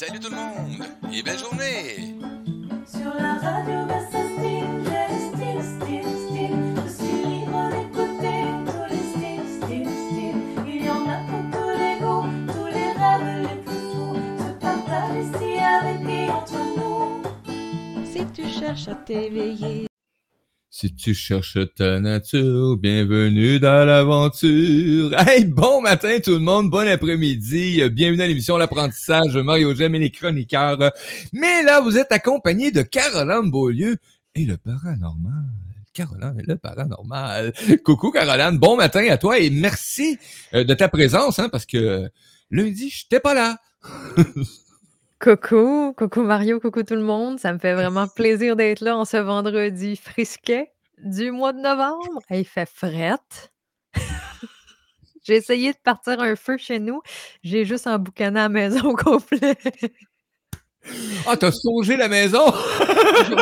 Salut tout le monde et belle journée! Sur la radio Versastile, j'ai le style, style, style. Je suis libre d'écouter tous les styles, styles, styles. Il y en a pour tous les goûts, tous les rêves les plus fous. Se partagent ici avec et entre nous. Si tu cherches à t'éveiller, Si tu cherches ta nature, bienvenue dans l'aventure. Hey, bon matin tout le monde, bon après-midi, euh, bienvenue à l'émission L'apprentissage, Mario Gem et les chroniqueurs. Mais là, vous êtes accompagné de Caroline Beaulieu et le paranormal. Caroline et le paranormal. Coucou Caroline, bon matin à toi et merci euh, de ta présence, hein, parce que euh, lundi, je n'étais pas là. coucou, coucou Mario, coucou tout le monde. Ça me fait vraiment plaisir d'être là en ce vendredi frisquet du mois de novembre. Il fait frette. J'ai essayé de partir un feu chez nous. J'ai juste emboucané la maison au complet. Ah, t'as songé la maison?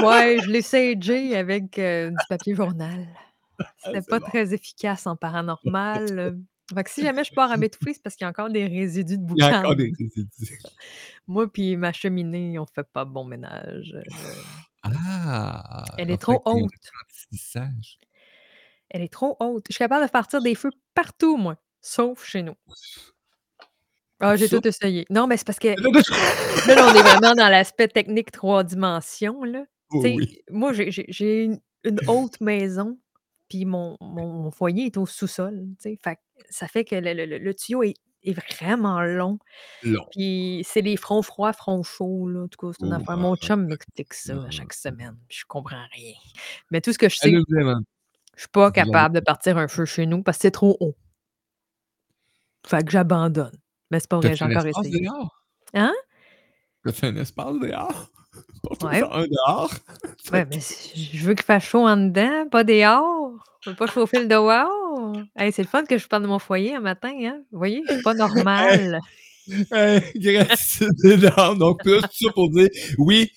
Ouais, je l'ai sagé avec euh, du papier journal. C'était c'est pas bon. très efficace en paranormal. Fait que si jamais je pars à m'étouffer, c'est parce qu'il y a encore des résidus de Il y a boucan. encore des résidus. Moi puis ma cheminée, on fait pas bon ménage. euh, Ah! Elle est trop haute. Elle est trop haute. Je suis capable de partir des feux partout, moi, sauf chez nous. Ah, j'ai tout essayé. Non, mais c'est parce que là, là, on est vraiment dans l'aspect technique trois dimensions. Là. Oh oui. Moi, j'ai- j'ai j'ai une, une haute maison, puis mon, mon- mon foyer est au sous-sol. tu sais. Fait que ça fait que le, le- le- le tuyau est, est vraiment long. Long. Puis c'est les fronts froids, fronts chauds. Là. En tout cas, c'est une Oh, affaire. Mon ah, chum m'explique ça à ah, chaque semaine. puis Je comprends rien. Mais tout ce que je sais, vraiment. je suis pas capable de partir un feu chez nous parce que c'est trop haut. Fait que j'abandonne. Mais c'est pas vrai, T'as-tu j'ai un encore espace essayé. dehors? Hein? T'as-tu un espace dehors? Ouais. un dehors? Ouais, mais je veux qu'il fasse chaud en dedans, pas dehors. Je veux pas chauffer le dehors. Hey, c'est le fun que je parle de mon foyer un matin, hein? Vous voyez, suis pas normale. Hey, gratitude énorme. Donc, tout ça pour dire, oui,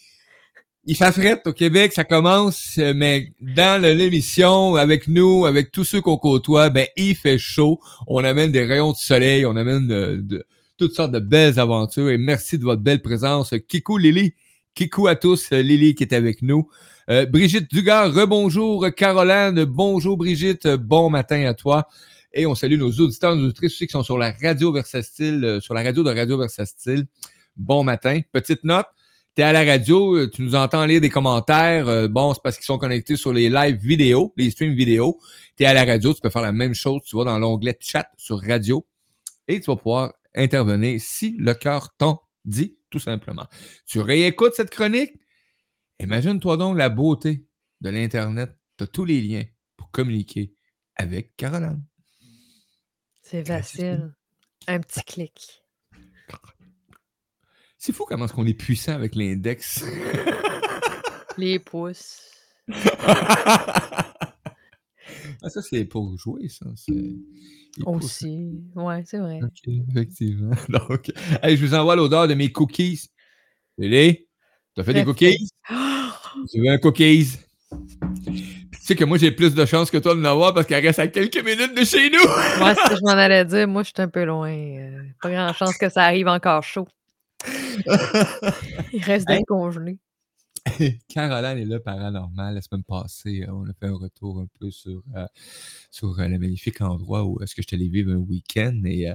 il fait frette au Québec, ça commence, mais dans l'émission, avec nous, avec tous ceux qu'on côtoie, ben, il fait chaud. On amène des rayons de soleil, on amène de, de- toutes sortes de belles aventures et merci de votre belle présence. Kikou Lily, Kikou à tous, euh, Lily qui est avec nous. Euh, Brigitte Dugard, rebonjour. Caroline, bonjour Brigitte, bon matin à toi. Et on salue nos auditeurs, nos auditrices qui sont sur la radio Versastile, euh, sur la radio de Radio Versastile. Bon matin. Petite note, tu es à la radio, euh, tu nous entends lire des commentaires. euh, bon, c'est parce qu'ils sont connectés sur les lives vidéo, les streams vidéo. Tu es à la radio, tu peux faire la même chose. Tu vas dans l'onglet chat sur radio et tu vas pouvoir intervenir si le cœur t'en dit, tout simplement. Tu réécoutes cette chronique? Imagine-toi donc la beauté de l'Internet. Tu as tous les liens pour communiquer avec Caroline. C'est facile. Un petit clic. C'est fou comment est-ce qu'on est puissant avec l'index. Les pouces. ah, ça, c'est pour jouer, ça. Aussi. Ouais, c'est vrai. OK, effectivement. Donc, hey, je vous envoie l'odeur de mes cookies. Lily, t'as fait des cookies? Tu veux un cookies? Tu sais que moi, j'ai plus de chance que toi de l'avoir parce qu'elle reste à quelques minutes de chez nous. Moi, ce que je m'en allais dire, moi, je suis un peu loin. euh, pas grand chance que ça arrive encore chaud. Il reste Hey. d'être Caroline est là, paranormal. La semaine passée, euh, on a fait un retour un peu sur, euh, sur euh, le magnifique endroit où est-ce que je t'allais vivre un week-end. Et,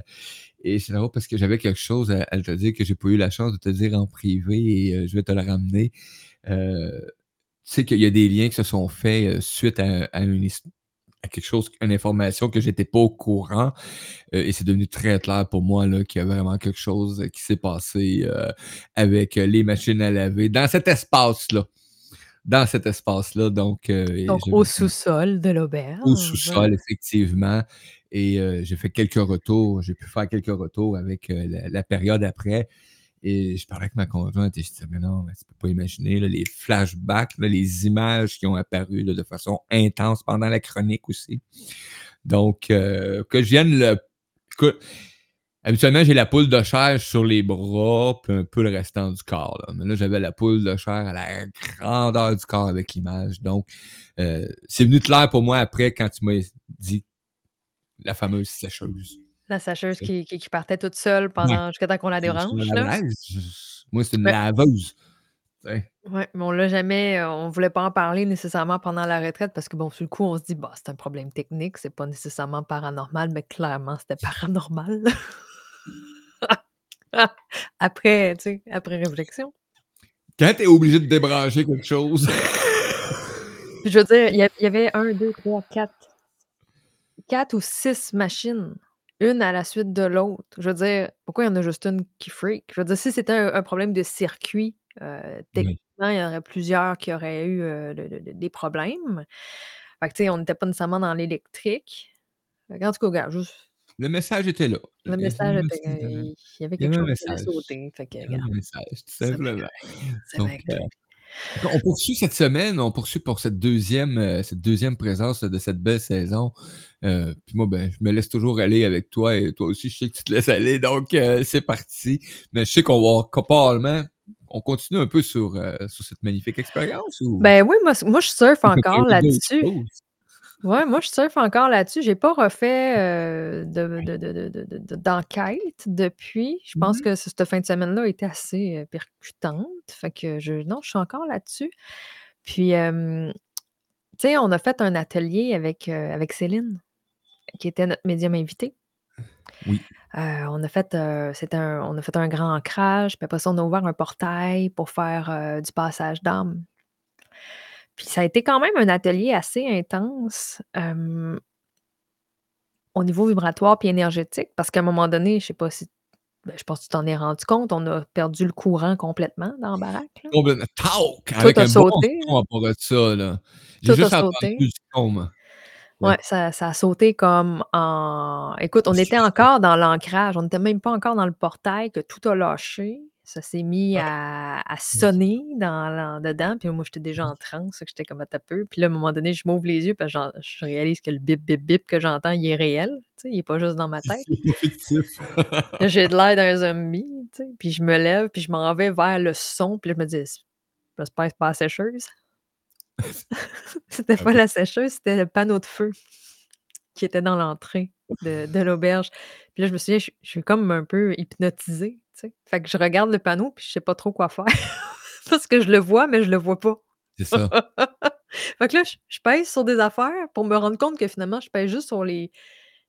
et c'est drôle parce que j'avais quelque chose à, te dire que j'ai pas eu la chance de te dire en privé et je vais te le ramener. Tu sais qu'il y a des liens qui se sont faits suite à, à une à quelque chose, une information que j'étais pas au courant. Euh, et c'est devenu très clair pour moi qu'il y a vraiment quelque chose qui s'est passé euh, avec les machines à laver dans cet espace-là. Dans cet espace-là. Donc, euh, Donc, au sous-sol de l'auberge. au sous-sol, effectivement. Et j'ai fait quelques retours. J'ai pu faire quelques retours avec la, la période après. Et je parlais avec ma conjointe et je disais, mais non, mais tu peux pas imaginer les flashbacks, les images qui ont apparu de façon intense pendant la chronique aussi. Donc, euh, que je vienne le. que- habituellement, j'ai la poule de chair sur les bras, puis un peu le restant du corps. Mais là, j'avais la poule de chair à la grandeur du corps avec l'image. Donc, euh, c'est venu clair pour moi après quand tu m'as dit la fameuse sécheuse. La sacheuse qui, qui, qui partait toute seule pendant jusqu'à temps qu'on la là. je- Moi, c'est une Ouais. laveuse. Ouais, mais on l'a jamais, heu, on voulait pas en parler nécessairement pendant la retraite parce que bon, sur le coup, on se dit: «Bah, c'est un problème technique, c'est pas nécessairement paranormal», mais clairement, c'était paranormal. Après, tu sais, après réflexion. Quand tu es obligé de débrancher quelque chose. Je veux dire, il y y avait 1, 2, 3, 4 4 ou 6 machines, une à la suite de l'autre. Je veux dire, pourquoi il y en a juste une qui freak? Je veux dire, si c'était un un problème de circuit, Oui. techniquement, il y en aurait plusieurs qui auraient eu, heu, le le le des problèmes. Fait que tu sais, on n'était pas nécessairement dans l'électrique. Fait qu'en tout cas, regarde, juste Le message était là. le message était message était il y avait Il y quelque avait un chose qui allait message. sauter. Fait que Il y avait regarde, un message, tout c'est bien simplement. correct, c'est Donc, bien euh, correct. On poursuit cette semaine, on poursuit pour cette deuxième, euh, cette deuxième présence de cette belle saison. Euh, puis moi, ben, je me laisse toujours aller avec toi et toi aussi, je sais que tu te laisses aller. Donc, euh, c'est parti. Mais je sais qu'on va probablement, on continue un peu sur, euh, sur cette magnifique expérience ou? Ben oui, moi, moi, je surfe encore là-dessus. Ouais, moi, je surfe encore là-dessus. J'ai pas refait, heu, de de de de de de de d'enquête depuis. Je pense Mmh que c cette fin de semaine-là a été assez, heu, percutante. Fait que je non, je suis encore là-dessus. Puis, tu sais, on a fait un atelier avec, heu, avec Céline, qui était notre médium invitée. Oui. Heu, on a fait, c'était un on a fait un grand ancrage, puis après ça, on a ouvert un portail pour faire, du passage d'âme. Puis ça a été quand même un atelier assez intense, au niveau vibratoire puis énergétique, parce qu'à un moment donné, je sais pas si ben, je pense que tu t'en es rendu compte, on a perdu le courant complètement dans la baraque, là. Complètement. Tout Avec a un bon sauté, son part de ça, là. J'ai a entendu sauté. du son. Ouais. Ouais, ça ça a sauté comme en écoute, on était encore dans l'ancrage, on était même pas encore dans le portail que tout a lâché. Ça s'est mis à à sonner dans dedans, puis moi, j'étais déjà en transe, j'étais comme: «Attends un peu», puis là, à un moment donné, je m'ouvre les yeux, puis je réalise que le bip, bip, bip que j'entends, il est réel, il est pas juste dans ma tête. J'ai de l'air d'un zombie, tu sais, puis je me lève, puis je m'en vais vers le son, puis là, je me dis: «S j'espère que c'est pas la sécheuse». C'était pas la sécheuse, c'était le panneau de feu qui était dans l'entrée de de l'auberge. Puis là, je me souviens, je je suis comme un peu hypnotisée, Fait que je regarde le panneau, puis je sais pas trop quoi faire parce que je le vois, mais je le vois pas. C'est ça. Fait que là, je je pèse sur des affaires pour me rendre compte que finalement, je pèse juste sur les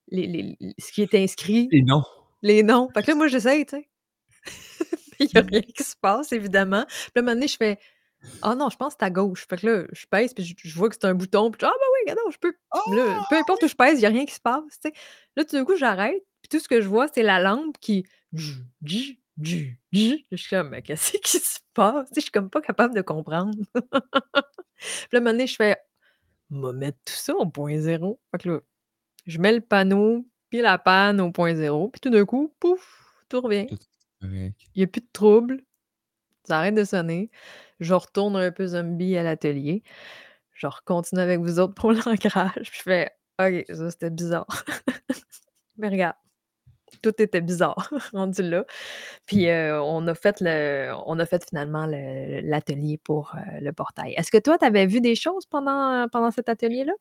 les les ce qui est inscrit, Et non. les noms. Fait que là, moi, j'essaye, tu sais. Il y a rien qui se passe, évidemment. Puis là, un moment donné, je fais: «Ah non, je pense que c'est à gauche». Fait que là, je pèse, puis je je vois que c'est un bouton, puis je: «Ah ben oui, regarde je peux». Là, peu importe où je pèse, il y a rien qui se passe, tu sais. Là, tout d'un coup, j'arrête, puis tout ce que je vois, c'est la lampe qui. Je suis comme: «Mais qu'est-ce qui se passe?» Je suis comme pas capable de comprendre. Puis là, un moment donné, je fais: «M'a mettre tout ça au point zéro». Fait que là, je mets le panneau, puis la panne au point zéro, puis tout d'un coup, pouf, tout revient. Il y a plus de trouble. Ça arrête de sonner. Je retourne un peu zombie à l'atelier. Je recontinue avec vous autres pour l'ancrage, puis je fais: «OK, ça, c'était bizarre». Mais regarde, tout était bizarre rendu là. Puis, heu, on a fait le on a fait finalement le l'atelier pour, heu, le portail. Est-ce que toi, tu avais vu des choses pendant, pendant cet atelier-là?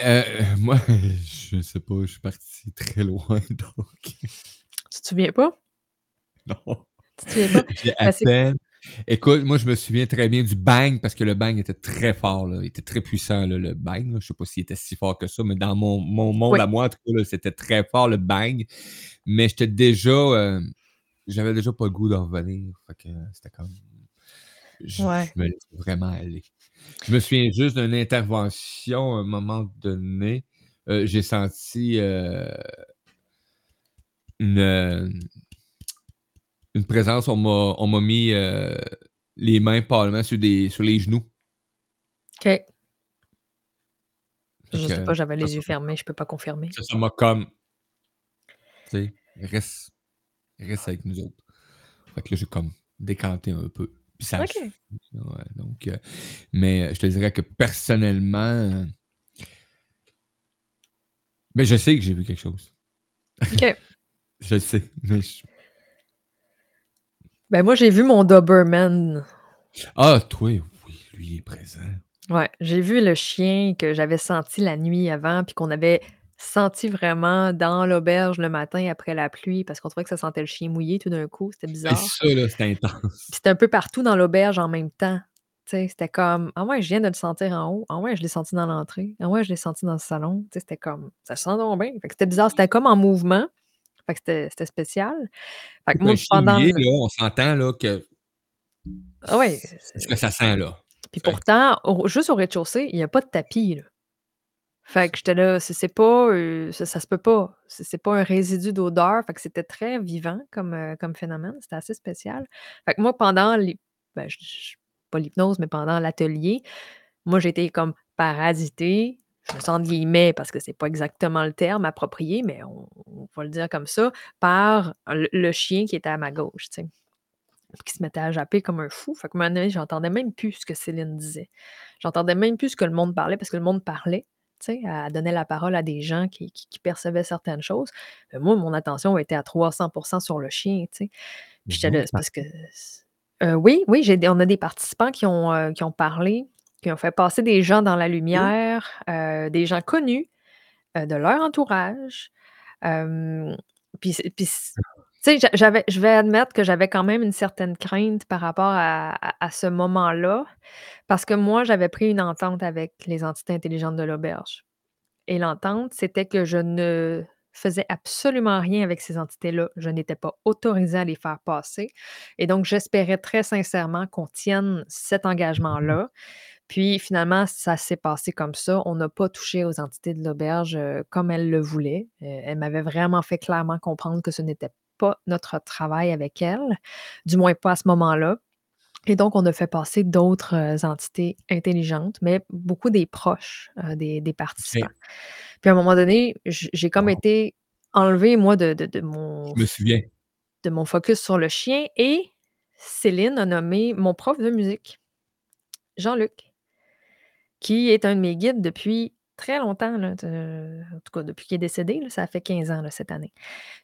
Heu, moi, je sais pas, je suis parti très loin, donc Tu te souviens pas? non. Tu te souviens pas? J'ai à peine écoute, moi, je me souviens très bien du bang parce que le bang était très fort, là. Il était très puissant, là, le bang, là. Je sais pas s'il était si fort que ça, mais dans mon mon monde Oui. à moi, en tout cas, c'était très fort, le bang. Mais j'étais déjà, heu, j'avais déjà pas le goût d'en revenir. Fait que c'était comme je Ouais. je me laissais vraiment aller. Je me souviens juste d'une intervention à un moment donné, heu, j'ai senti, une, une présence, on m'a on m'a mis, heu, les mains probablement sur des sur les genoux. OK. Je sais que pas, j'avais les yeux fermés, je peux pas confirmer. ça, m'a comme tu sais, reste reste avec nous autres. Fait que là, j'ai comme décanté un peu. Puis ça ouais, donc heu, mais je te dirais que personnellement, mais je sais que j'ai vu quelque chose. OK. Je le sais, mais je Ben, moi, j'ai vu mon Doberman. ah, toi, oui, lui, il est présent. Ouais, j'ai vu le chien que j'avais senti la nuit avant, puis qu'on avait senti vraiment dans l'auberge le matin après la pluie parce qu'on trouvait que ça sentait le chien mouillé tout d'un coup, c'était bizarre. ça là, c'était intense. Puis c'était un peu partout dans l'auberge en même temps. C'était comme: «Ah ouais, je viens de le sentir en haut. Ah ouais, je l'ai senti dans l'entrée. Ah ouais, je l'ai senti dans le salon». C'était comme: «Ça sent donc bien». Fait que c'était bizarre, c'était comme en mouvement. Fait que c'était spécial. Fait que moi pendant le là, on s'entend là que Ah c'est ce que ça sent là. puis Fait pourtant, au juste au rez-de-chaussée, il y a pas de tapis, là. Fait que j'étais là, c'est pas, heu, ça ça se peut pas. C'est pas un résidu d'odeur. Fait que c'était très vivant comme, heu, comme phénomène. C'était assez spécial. Fait que moi, pendant l'hy ben, pas l'hypnose, mais pendant l'atelier, moi, été comme parasitée, je ça entre guillemets parce que c'est pas exactement le terme approprié, mais on on va le dire comme ça, par le le chien qui était à ma gauche, tu sais. Puis qui se mettait à japper comme un fou. Fait qu'à un moment donné, j'entendais même plus ce que Céline disait. J'entendais même plus ce que le monde parlait parce que le monde parlait, tu sais, elle donnait la parole à des gens qui qui qui percevaient certaines choses. Mais moi, mon attention était à 300% sur le chien, tu sais. Puis j'étais Donc là, c'est parce que heu, oui, oui, j'ai on a des participants qui ont, qui ont parlé, qui ont fait passer des gens dans la lumière, heu, des gens connus, heu, de leur entourage. Puis puis c tu sais, j'avais je vais admettre que j'avais quand même une certaine crainte par rapport à à à ce moment-là, parce que moi, j'avais pris une entente avec les entités intelligentes de l'auberge et l'entente, c'était que je ne faisais absolument rien avec ces entités-là. Je n'étais pas autorisée à les faire passer et donc j'espérais très sincèrement qu'on tienne cet engagement-là. Puis finalement, ça s'est passé comme ça. On n'a pas touché aux entités de l'auberge, heu, comme elles le voulaient. Heu, elles m'avaient vraiment fait clairement comprendre que ce n'était pas notre travail avec elles, du moins pas à ce moment-là et donc on a fait passer d'autres, heu, entités intelligentes, mais beaucoup des proches, des des participants. Puis à un moment donné, j'ai comme Wow. été enlevée moi de de de mon Je me souviens. de mon focus sur le chien et Céline a nommé mon prof de musique, Jean-Luc qui est un de mes guides depuis très longtemps en tout cas depuis qu'il est décédé ça fait 15 ans cette année.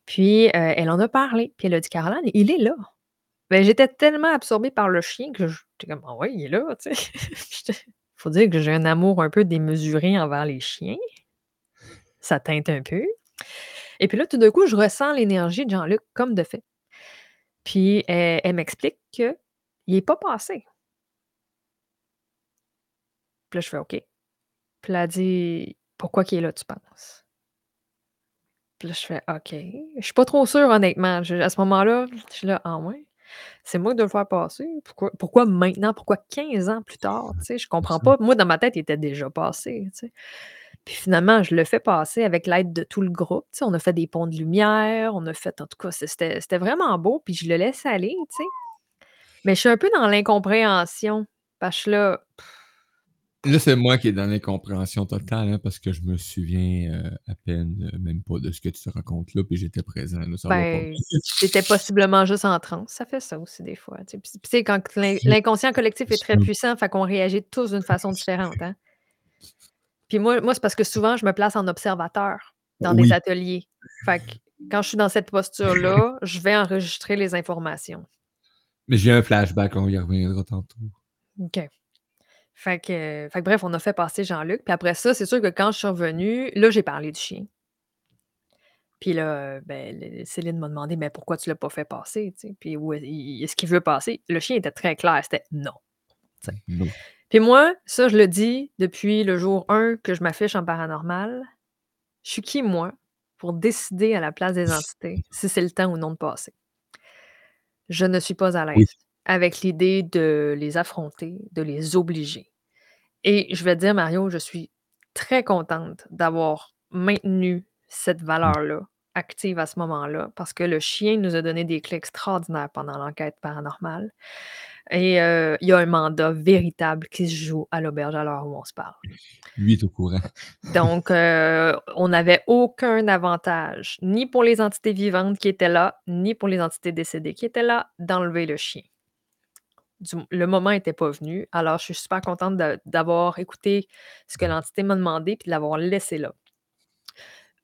Puis, heu, elle en a parlé, puis elle a dit: «Caroline, il est là». Ben, j'étais tellement absorbée par le chien que j'étais comme: «Ah ouais, il est là», tu sais? Faut dire que j'ai un amour un peu démesuré envers les chiens. Ça teinte un peu et puis là, tout d'un coup, je ressens l'énergie de Jean-Luc comme de fait. Puis elle elle m'explique qu'il est pas passé. Puis là, je fais: «OK». Puis là, elle dit: «Pourquoi qu'il est là, tu penses?» Puis là, je fais: «OK». Je suis pas trop sûre honnêtement. À ce moment-là, je suis là: «Ah ouais? C'est moi qui dois le faire passer? Pourquoi pourquoi maintenant? Pourquoi 15 ans plus tard?» Tu sais, je comprends pas. Moi, dans ma tête, il était déjà passé? Puis finalement, je le fais passer avec l'aide de tout le groupe. Tu sais, on a fait des ponts de lumière, on a fait en tout cas, c'était c'était vraiment beau, puis je le laisse aller, tu sais? Mais je suis un peu dans l'incompréhension parce que suis là c'est moi qui est dans l'incompréhension totale, hein, parce que je me souviens, heu, à peine, heu, même pas de ce que tu racontes là, puis j'étais présent là, ça Ben, j'étais possiblement juste en transe. Ça fait ça aussi des fois, tu sais? Puis puis tu sais, quand l'in l'inconscient collectif est très puissant, fait qu'on réagit tous d'une façon différente, hein? Puis moi moi, c'est parce que souvent, je me place en observateur dans des ateliers. Fait que quand je suis dans cette posture-là, je vais enregistrer les informations. Mais j'ai un flashback, on y reviendra tantôt. OK. Fait que fait que bref, on a fait passer Jean-Luc, puis après ça, c'est sûr que quand je suis revenue, là, j'ai parlé du chien. Puis là, heu, ben, le Céline m'a demandé: «Mais pourquoi tu l'as pas fait passer?» tu sais? Puis où est il est-ce qu'il veut passer? Le chien était très clair, c'était non, tu sais? Non. Puis moi, ça, je le dis depuis le jour 1 que je m'affiche en paranormal. Je suis qui moi pour décider à la place des entités si c'est le temps ou non de passer? Je ne suis pas à Oui. l'aise avec l'idée de les affronter, de les obliger et je vais te dire Mario, je suis très contente d'avoir maintenu cette Mmh. valeur-là active à ce moment-là parce que le chien nous a donné des clés extraordinaires pendant l'enquête paranormale et heu, il y a un mandat véritable qui se joue à l'auberge à l'heure où on se parle. Lui est au courant. Donc heu, on n'avait aucun avantage, ni pour les entités vivantes qui étaient là, ni pour les entités décédées qui étaient là, d'enlever le chien. Du le moment était pas venu, alors je suis super contente d'avoir écouté ce que l'entité m'a demandé puis de l'avoir laissé là.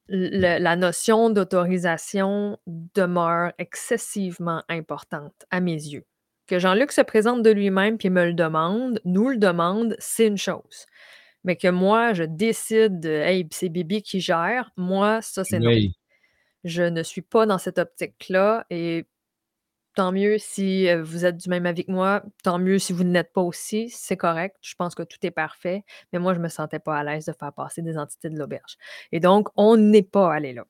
Le la notion d'autorisation demeure excessivement importante à mes yeux. Que Jean-Luc se présente de lui-même puis me le demande, nous le demande, c'est une chose. Mais que moi, je décide de Hey, c'est Bibi qui gère, moi, ça, c'est non. Oui. Je ne suis pas dans cette optique-là et tant mieux si euh, vous êtes du même avis que moi, tant mieux si vous ne l'êtes pas aussi, c'est correct. Je pense que tout est parfait, mais moi, je me sentais pas à l'aise de faire passer des entités de l'auberge. Et donc, on n'est pas allé là.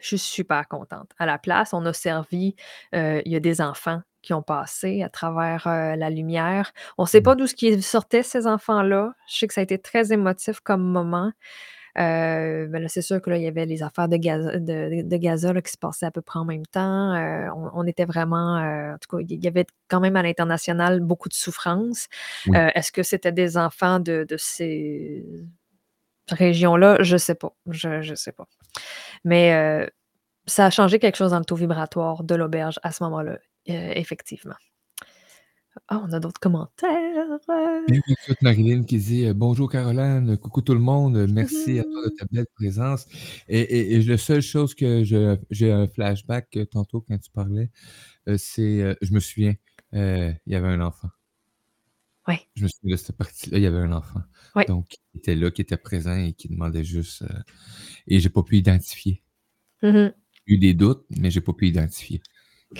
Je suis super contente. À la place, on a servi, euh, il y a des enfants qui ont passé à travers euh, la lumière. On ne sait Mmh. pas d'où ce qui sortait ces enfants-là. Je sais que ça a été très émotif comme moment. Euh, ben là, c'est sûr que là, il y avait les affaires de Gaza, de, de Gaza là, qui se passaient à peu près en même temps. Euh, on, on était vraiment, euh, en tout cas, il y avait quand même à l'international beaucoup de souffrance. Oui. Est-ce que c'était des enfants de, de ces régions-là? Je sais pas. Je, je sais pas. Mais ça a changé quelque chose dans le taux vibratoire de l'auberge à ce moment-là, effectivement. Ah, on a d'autres commentaires. Bien, écoute, Marilyn qui dit euh, Bonjour Caroline, coucou tout le monde, merci à toi de ta belle présence. Et, et, et la seule chose que je- j'ai un flashback euh, tantôt quand tu parlais, euh, c'est, je me souviens, il y avait un enfant. Oui. Je me souviens de cette partie-là, il y avait un enfant. Oui. Donc, qui était là, qui était présent et qui demandait juste. et j'ai pas pu identifier. Mhm. J'ai eu des doutes, mais j'ai pas pu identifier.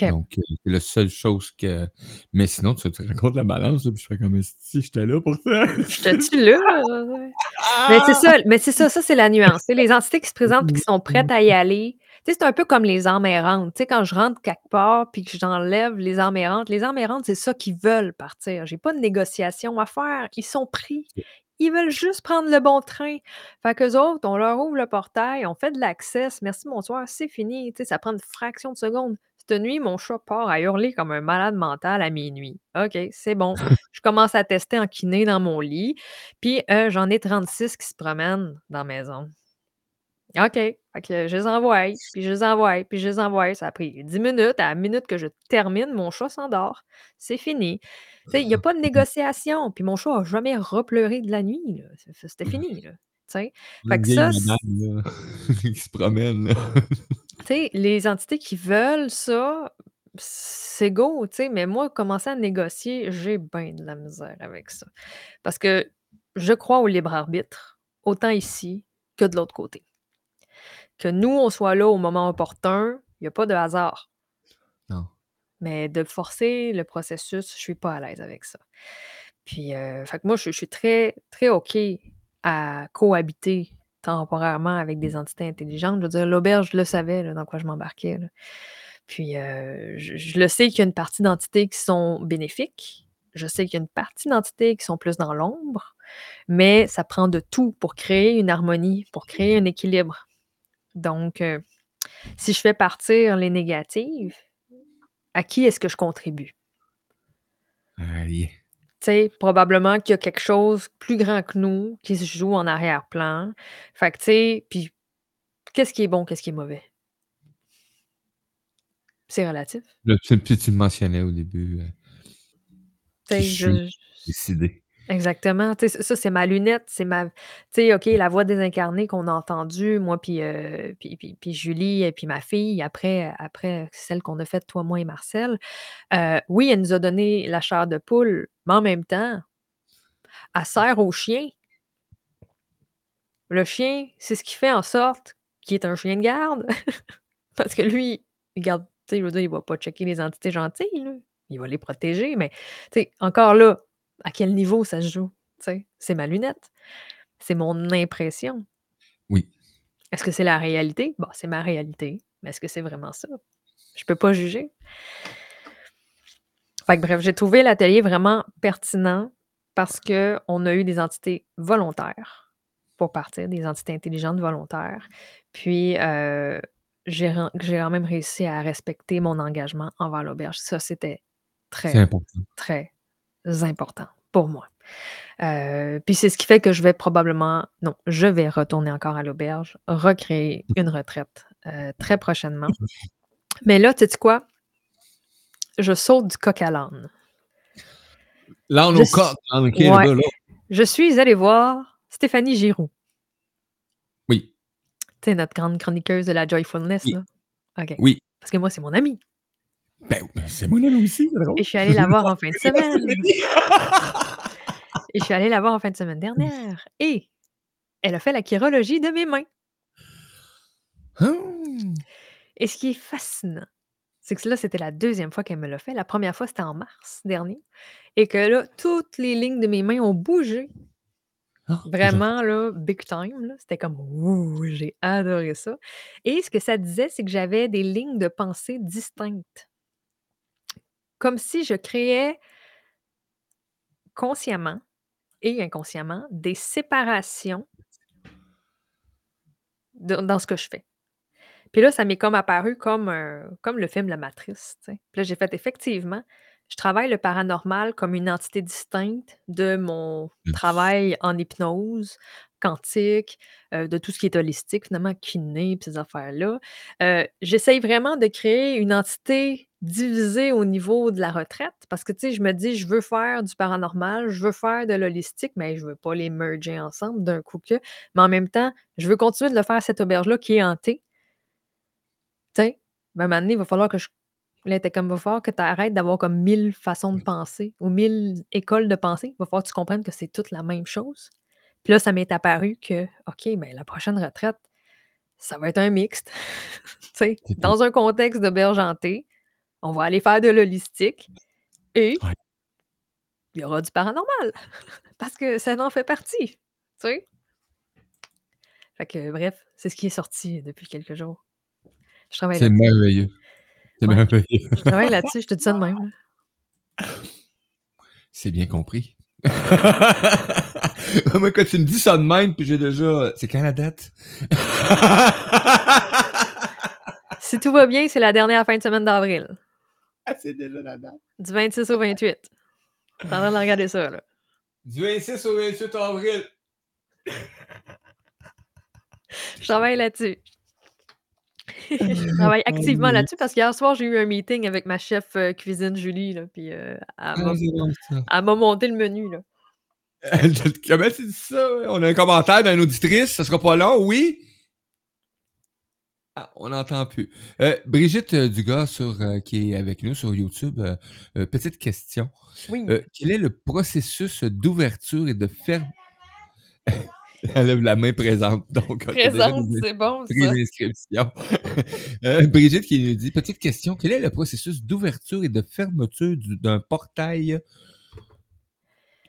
Donc, euh, c'est la seule chose que. Mais sinon, tu te racontes la balance, là, puis je fais comme si j'étais là pour ça. J'étais-tu là? euh? Mais c'est ça, mais c'est ça, ça c'est la nuance. Tu les entités qui se présentent et qui sont prêtes à y aller. Tu sais, c'est un peu comme les âmes errantes. Tu sais, quand je rentre quelque part puis que j'enlève les âmes errantes, les âmes errantes, c'est ça qu'ils veulent partir. J'ai pas de négociation à faire. Ils sont pris. Ils veulent juste prendre le bon train. Fait qu'eux autres, on leur ouvre le portail, on fait de l'accès. Merci, bonsoir, c'est fini. Tu sais, ça prend une fraction de seconde. Cette nuit, mon chat part à hurler comme un malade mental à minuit. OK, c'est bon. Je commence à tester en kiné dans mon lit. Puis euh, j'en ai 36 qui se promènent dans la maison. OK. Fait que je les envoie, puis je les envoie, puis je les envoie. Ça a pris 10 minutes. À la minute que je termine, mon chat s'endort. C'est fini. Il n'y a pas de négociation. Puis mon chat n'a jamais repleuré de la nuit. là. C'était fini. Là. Fait que ça, madame, qui se promène. les entités qui veulent ça, c'est go, mais moi, commencer à négocier, j'ai bien de la misère avec ça. Parce que je crois au libre arbitre, autant ici que de l'autre côté. Que nous, on soit là au moment opportun, il n'y a pas de hasard. Non. Mais de forcer le processus, je suis pas à l'aise avec ça. Puis, euh, fait que moi, je, je suis très, très OK à cohabiter temporairement avec des entités intelligentes. Je veux dire, l'auberge, je le savais dans quoi je m'embarquais. Puis, euh, je, le sais qu'il y a une partie d'entités qui sont bénéfiques. Je sais qu'il y a une partie d'entités qui sont plus dans l'ombre. Mais ça prend de tout pour créer une harmonie, pour créer un équilibre. Donc, euh, si je fais partir les négatives, à qui est-ce que je contribue? Aïe. Tu sais, probablement qu'il y a quelque chose plus grand que nous qui se joue en arrière-plan. Fait que, tu sais, puis qu'est-ce qui est bon, qu'est-ce qui est mauvais? C'est relatif. Tu, puis tu le mentionnais au début. euh, je- je- décidé. Exactement. Ça, c'est ma lunette, c'est ma. Tu sais, OK, la voix désincarnée qu'on a entendue, moi, puis, euh, Julie, et puis ma fille, après, après celle qu'on a faite, toi, moi et Marcel. euh, oui, elle nous a donné la chair de poule, mais en même temps, elle sert au chien. Le chien, c'est ce qui fait en sorte qu'il est un chien de garde. Parce que lui, il garde, tu sais, je dire, il va pas checker les entités gentilles. Il va les protéger, mais, tu sais, encore là, à quel niveau ça se joue? C'est ma lunette. C'est mon impression. Oui. Est-ce que c'est la réalité? Bon, c'est ma réalité. Mais est-ce que c'est vraiment ça? Je peux pas juger. Fait que bref, j'ai trouvé l'atelier vraiment pertinent parce qu'on a eu des entités volontaires pour partir, des entités intelligentes volontaires. Puis, euh, j'ai quand même réussi à respecter mon engagement envers l'auberge. Ça, c'était très, important. très important pour moi. Euh, puis c'est ce qui fait que je vais probablement, non, je vais retourner encore à l'auberge, recréer une retraite euh, très prochainement. Mais là, tu sais quoi? Je saute du coq à l'âne. Là, on Je au suis- coq. hein, ok, Ouais. Je suis allée voir Stéphanie Giroux, Oui. tu sais, notre grande chroniqueuse de la Joyfulness. Oui. Là. OK. Oui. Parce que moi, c'est mon amie. Ben, c'est moi là aussi, c'est drôle. Et je suis allée la voir en fin de semaine. Et je suis allée la voir en fin de semaine dernière et elle a fait la chirologie de mes mains. Hum. Et ce qui est fascinant, c'est que là, c'était la deuxième fois qu'elle me l'a fait. La première fois, c'était en mars dernier. Et que là, toutes les lignes de mes mains ont bougé. Ah, Vraiment, là, big time. là. C'était comme, ouh, j'ai adoré ça. Et ce que ça disait, c'est que j'avais des lignes de pensée distinctes. Comme si je créais consciemment et inconsciemment des séparations de- dans ce que je fais. Puis là, ça m'est comme apparu comme, un- comme le film La Matrice. Puis là, j'ai fait effectivement, je travaille le paranormal comme une entité distincte de mon travail en hypnose quantique, euh, de tout ce qui est holistique, finalement, kiné, puis ces affaires-là. Euh, J'essaye vraiment de créer une entité divisée au niveau de la retraite parce que, tu sais, je me dis, je veux faire du paranormal, je veux faire de l'holistique, mais je veux pas les merger ensemble d'un coup que. Mais en même temps, je veux continuer de le faire à cette auberge-là qui est hantée. Tu sais, ben, à un moment donné, il va falloir que je. Là, t'es comme, va falloir que tu arrêtes d'avoir comme mille façons de penser ou mille écoles de pensée. Il va falloir que tu comprennes que c'est toute la même chose. Puis là, ça m'est apparu que, OK, ben, la prochaine retraite, ça va être un mixte. Tu sais, C'est dans un contexte d'auberge hantée, on va aller faire de l'holistique et Ouais. il y aura du paranormal parce que ça en fait partie. Tu sais? Fait que, bref, c'est ce qui est sorti depuis quelques jours. Je travaille C'est merveilleux. C'est Ouais. merveilleux. Je travaille là-dessus, je te dis ça de même. C'est bien compris. Moi, quand tu me dis ça de même, puis j'ai déjà... C'est quand la date? Si tout va bien, c'est la dernière fin de semaine d'avril, Ah, c'est déjà la date. du 26 au 28. T'es en train de regarder ça, là. Du 26 au 28 avril. Je travaille là-dessus. je travaille activement là-dessus parce qu'hier soir, j'ai eu un meeting avec ma chef euh, cuisine, Julie, là, puis euh, elle Ah, m'a- monté le menu, là. Comment tu dis ça? On a un commentaire d'une auditrice, ça sera pas long, oui? Ah, on n'entend plus. Euh, Brigitte euh, Dugas sur, euh, qui est avec nous sur YouTube, euh, petite question. Oui. Quel est le processus d'ouverture et de ferme? Elle lève la main présente, donc. Présente, c'est bon, ça. Brigitte qui nous dit Petite question, quel est le processus d'ouverture et de fermeture du- d'un portail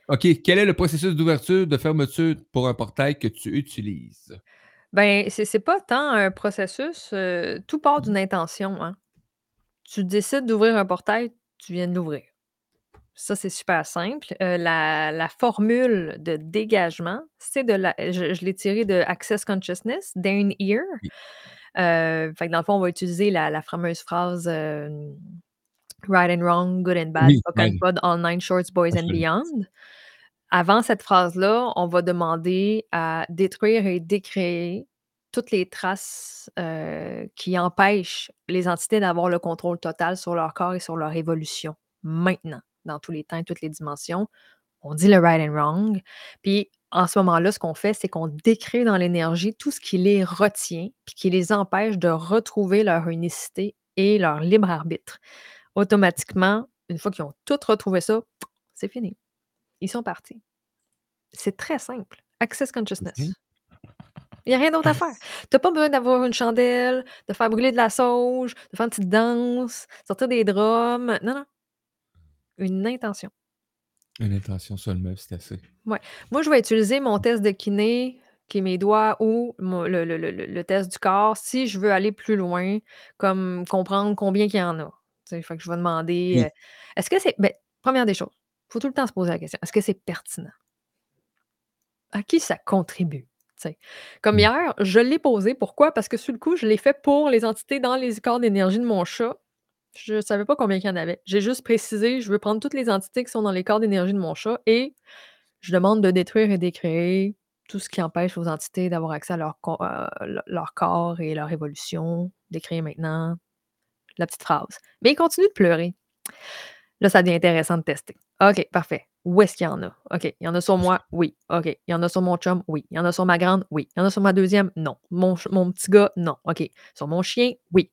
OK, quel est le processus d'ouverture de fermeture pour un portail que tu utilises? Ben, c'est c'est pas tant un processus, euh, tout part d'une intention. Hein. Tu décides d'ouvrir un portail, tu viens de l'ouvrir. Ça, c'est super simple. Euh, la, la formule de dégagement, c'est de la. Je, je l'ai tiré de Access Consciousness, Dane Ear. Oui. Euh, fait que dans le fond, on va utiliser la, la fameuse phrase euh, Right and wrong, good and bad, Oui, ouais. pod, all nine shorts, boys and beyond. Avant cette phrase-là, on va demander à détruire et décréer toutes les traces euh, qui empêchent les entités d'avoir le contrôle total sur leur corps et sur leur évolution. Maintenant, dans tous les temps et toutes les dimensions, on dit le right and wrong. Puis en ce moment-là, ce qu'on fait, c'est qu'on décrée dans l'énergie tout ce qui les retient, puis qui les empêche de retrouver leur unicité et leur libre arbitre. Automatiquement, une fois qu'ils ont tout retrouvé ça, c'est fini. Ils sont partis. C'est très simple. Access consciousness. Il n'y a rien d'autre à faire. Tu n'as pas besoin d'avoir une chandelle, de faire brûler de la sauge, de faire une petite danse, sortir des drums. Non, non. Une intention. Une intention seulement, c'est assez. Moi, je vais utiliser mon test de kiné, qui est mes doigts, ou mon- le, le- le- le- test du corps, si je veux aller plus loin, comme comprendre combien qu'il y en a. Fait que je vais demander, Oui. euh, est-ce que c'est... Ben, première des choses, il faut tout le temps se poser la question, est-ce que c'est pertinent? À qui ça contribue? Tu sais? Comme Mm. hier, je l'ai posé. Pourquoi? Parce que sur le coup, je l'ai fait pour les entités dans les corps d'énergie de mon chat. Je ne savais pas combien il y en avait. J'ai juste précisé, je veux prendre toutes les entités qui sont dans les corps d'énergie de mon chat et je demande de détruire et décréer tout ce qui empêche aux entités d'avoir accès à leur, co- euh, le- leur corps et leur évolution. Décréer maintenant la petite phrase. Mais il continue de pleurer. Là, ça devient intéressant de tester. OK, parfait. Où est-ce qu'il y en a? OK. Il y en a sur moi? Oui. OK. Il y en a sur mon chum? Oui. Il y en a sur ma grande? Oui. Il y en a sur ma deuxième? Non. Mon, mon petit gars? Non. OK. Sur mon chien? Oui.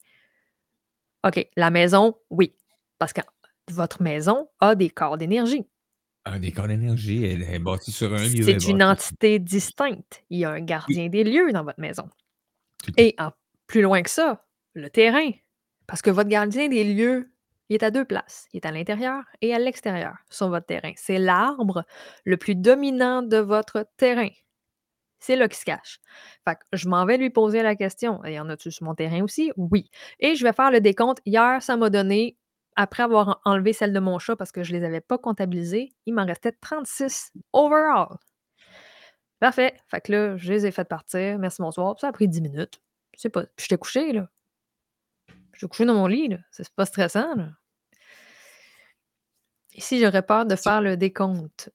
OK. La maison? Oui. Parce que votre maison a des corps d'énergie. Un décor d'énergie, elle est bâtie sur un lieu, C'est une entité distincte. Il y a un gardien des lieux dans votre maison. Et en plus loin que ça, le terrain. Parce que votre gardien des lieux, il est à deux places. Il est à l'intérieur et à l'extérieur sur votre terrain. C'est l'arbre le plus dominant de votre terrain. C'est là qu'il se cache. Fait que je m'en vais lui poser la question. Y en a-tu sur mon terrain aussi? Oui. Et je vais faire le décompte. Hier, ça m'a donné, après avoir en- enlevé celle de mon chat parce que je ne les avais pas comptabilisées, il m'en restait 36 overall. Parfait. Fait que là, je les ai fait partir. Merci, bonsoir. Ça a pris 10 minutes. C'est pas. Puis j'étais couché, là. J'étais couché dans mon lit, là. C'est pas stressant, là. Ici, j'aurais peur de faire le décompte.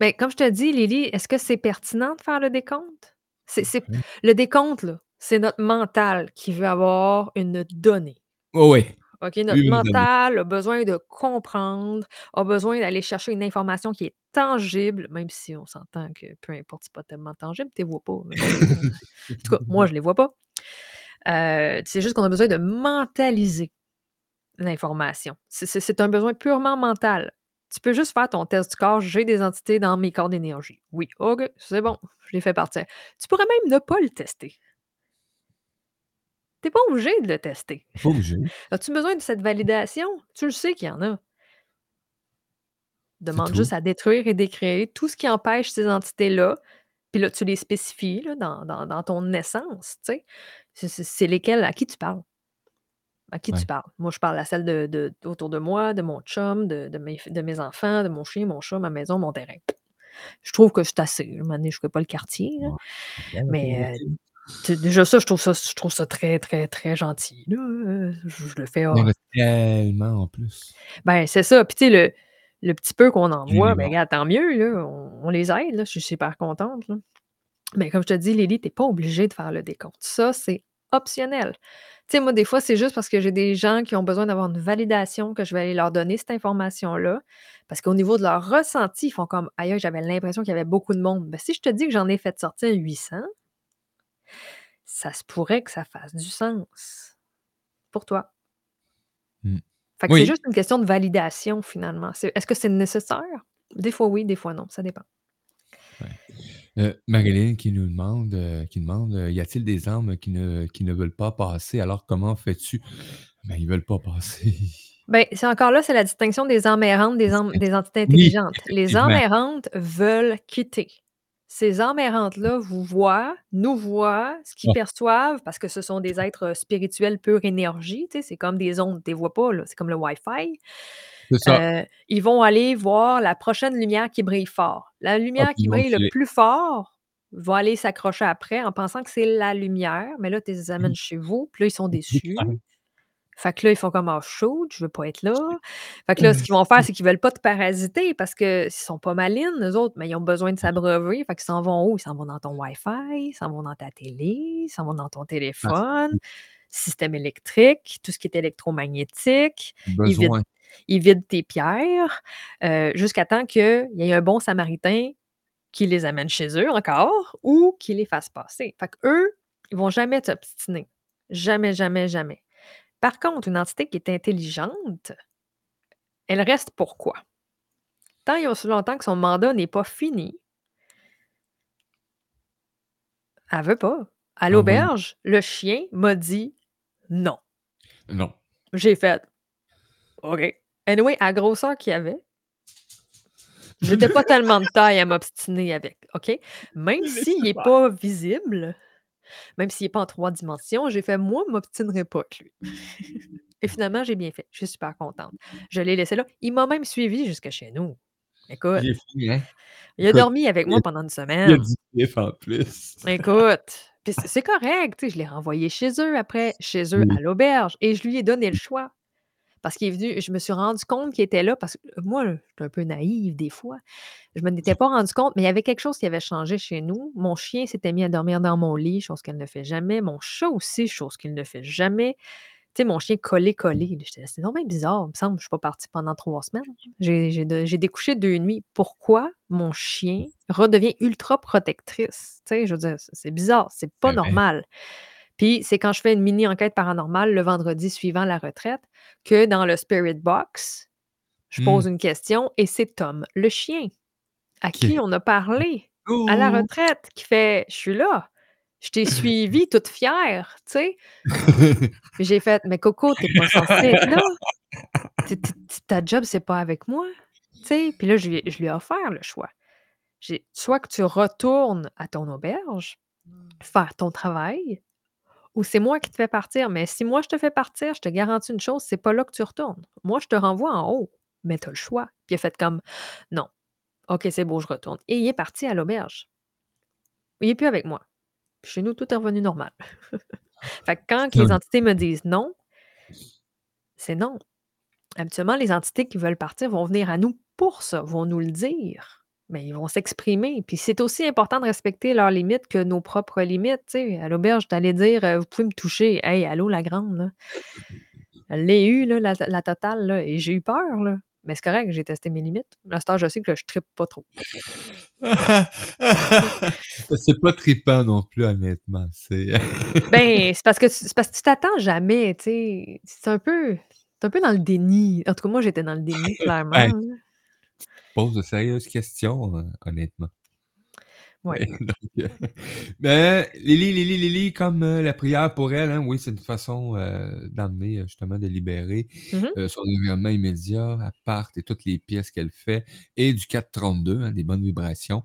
Mais comme je te dis, Lily, est-ce que c'est pertinent de faire le décompte? C'est, c'est- Oui. Le décompte, là, c'est notre mental qui veut avoir une donnée. Oh oui. OK? Notre Oui, mental a besoin de comprendre, a besoin d'aller chercher une information qui est tangible, même si on s'entend que peu importe, c'est pas tellement tangible, tu les vois pas. mais en tout cas, moi, je les vois pas. Euh, c'est juste qu'on a besoin de mentaliser l'information. C'est- un besoin purement mental. Tu peux juste faire ton test du corps. J'ai des entités dans mes corps d'énergie. Oui, OK, c'est bon, je les fais partir. Tu pourrais même ne pas le tester. Tu n'es pas obligé de le tester. Pas obligé. As-tu besoin de cette validation? Tu le sais qu'il y en a. Demande juste à détruire et décréer tout ce qui empêche ces entités-là. Puis là, tu les spécifies là, dans, dans- dans ton essence. tu sais. C'est- lesquels, à qui tu parles? À qui Ouais. tu parles? Moi, je parle à celle de, de- autour de moi, de mon chum, de, de mes, de mes enfants, de mon chien, mon chat, ma maison, mon terrain. Je trouve que assez. Un moment donné, je ne fais pas le quartier. là. Mais euh, tu- déjà ça, je trouve ça, je trouve ça très, très, très gentil. là. Euh, Je, je le fais. Il y en ah, a tellement en plus. Ben, c'est ça. Puis, tu sais, le, le petit peu qu'on envoie, ben, Généralement. regarde, tant mieux, là. On, on les aide, là. Je suis super contente, là. Mais comme je te dis, Lily, tu n'es pas obligée de faire le décompte. Ça, c'est optionnel. Tu sais, moi, des fois, c'est juste parce que j'ai des gens qui ont besoin d'avoir une validation que je vais aller leur donner cette information-là. Parce qu'au niveau de leur ressenti, ils font comme ailleurs, j'avais l'impression qu'il y avait beaucoup de monde. Ben, si je te dis que j'en ai fait sortir 800, ça se pourrait que ça fasse du sens pour toi. Mm. Fait que Oui. c'est juste une question de validation, finalement. Est-ce que c'est nécessaire? Des fois oui, des fois non. Ça dépend. Euh, Marilyn qui nous demande, euh, qui demande euh, y a-t-il des âmes qui ne, qui ne veulent pas passer? Alors comment fais-tu? Ben, Ils veulent pas passer. Ben, c'est encore là, c'est la distinction des âmes errantes, des, des entités Oui, intelligentes. Les âmes effectivement. errantes veulent quitter. Ces âmes errantes-là vous voient, nous voient, ce qu'ils perçoivent, parce que ce sont des êtres spirituels pure énergie, tu sais, c'est comme des ondes, tu ne les vois pas, là, c'est comme le Wi-Fi. Ça. Euh, ils vont aller voir la prochaine lumière qui brille fort. La lumière puis qui brille le plus fort va aller s'accrocher après en pensant que c'est la lumière, mais là, tu les amènes chez vous, puis là, ils sont déçus. Fait que là, ils font comme oh, chaud, je veux pas être là. Fait que là, ce qu'ils vont faire, c'est qu'ils veulent pas te parasiter parce qu'ils sont pas malines, eux autres, mais ils ont besoin de s'abreuver. Fait qu'ils s'en vont où? Ils s'en vont dans ton Wi-Fi, ils s'en vont dans ta télé, ils s'en vont dans ton téléphone, système électrique, tout ce qui est électromagnétique. Ils vident, Besoin. ils vident tes pierres euh, jusqu'à temps qu'il y ait un bon samaritain qui les amène chez eux encore ou qui les fasse passer. Fait qu'eux, ils vont jamais t'obstiner. Jamais, jamais, jamais. Par contre, une entité qui est intelligente, elle reste pourquoi? Tant et aussi longtemps que son mandat n'est pas fini, elle veut pas. À Ah l'auberge, le chien m'a dit non. Non. J'ai fait OK. Anyway, à la grosseur qu'il y avait, j'étais pas tellement de taille à m'obstiner avec. OK? Même s'il n'est pas- visible, même s'il n'est pas en trois dimensions, j'ai fait moi, je m'obstinerai pas avec lui. Et finalement, j'ai bien fait. Je suis super contente. Je l'ai laissé là. Il m'a même suivi jusqu'à chez nous. Écoute, Il hein? il a écoute, dormi avec il moi pendant une Il y a semaine. du kiff en plus. Écoute, puis c'est c'est correct, tu sais, je l'ai renvoyé chez eux après, chez eux Oui. à l'auberge, et je lui ai donné le choix. Parce qu'il est venu, je me suis rendu compte qu'il était là, parce que moi, je suis un peu naïve des fois. Je ne m'en étais pas rendu compte, mais il y avait quelque chose qui avait changé chez nous. Mon chien s'était mis à dormir dans mon lit, chose qu'elle ne fait jamais. Mon chat aussi, chose qu'il ne fait jamais. Tu sais, mon chien collé-collé. C'est vraiment bizarre. Il me semble que je ne suis pas partie pendant trois semaines. J'ai de- découché deux nuits. Pourquoi mon chien redevient ultra protectrice? Tu sais, je veux dire, c'est- bizarre. C'est pas C'est vrai. normal. Puis c'est quand je fais une mini enquête paranormale le vendredi suivant la retraite que dans le Spirit Box, Je Mmh. pose une question et c'est Tom, le chien, à Qui qui on a parlé à la retraite, qui fait: «Je suis là, je t'ai suivi toute fière», tu sais? Puis j'ai fait: «Mais Coco, tu es pas censée être là. Ta job, c'est pas avec moi», tu sais? Puis là, je lui ai je lui ai offert le choix. Soit que tu retournes à ton auberge, faire ton travail, ou c'est moi qui te fais partir. Mais si moi je te fais partir, je te garantis une chose, c'est pas là que tu retournes. Moi, je te renvoie en haut, mais tu as le choix. Puis il a fait comme: «Non. OK, c'est beau, je retourne» et il est parti à l'auberge. Il est plus avec moi. Puis chez nous, tout est revenu normal. Fait que quand que les entités me disent non, c'est non. Habituellement, les entités qui veulent partir vont venir à nous pour ça, vont nous le dire, mais ils vont s'exprimer. Puis c'est aussi important de respecter leurs limites que nos propres limites. À l'auberge, tu dire euh, Vous pouvez me toucher. Hey, allô, la grande. Là. Elle l'a eu, là, la, la totale, là, et j'ai eu peur. Là. Mais c'est correct, j'ai testé mes limites. À ce je sais que je trippe pas trop. c'est pas trippant non plus, honnêtement. C'est. Ben, c'est parce que tu, c'est parce que tu t'attends jamais, tu sais. C'est un peu. C'est un peu dans le déni. En tout cas, moi, j'étais dans le déni, clairement. Ben, là. pose de sérieuses questions, euh, honnêtement. Ouais. Donc, euh, mais Lily, Lily, Lily, comme euh, la prière pour elle, hein, oui, c'est une façon euh, d'emmener, euh, justement, de libérer Mhm. euh, son environnement immédiat, à part et toutes les pièces qu'elle fait, et du 432, hein, des bonnes vibrations.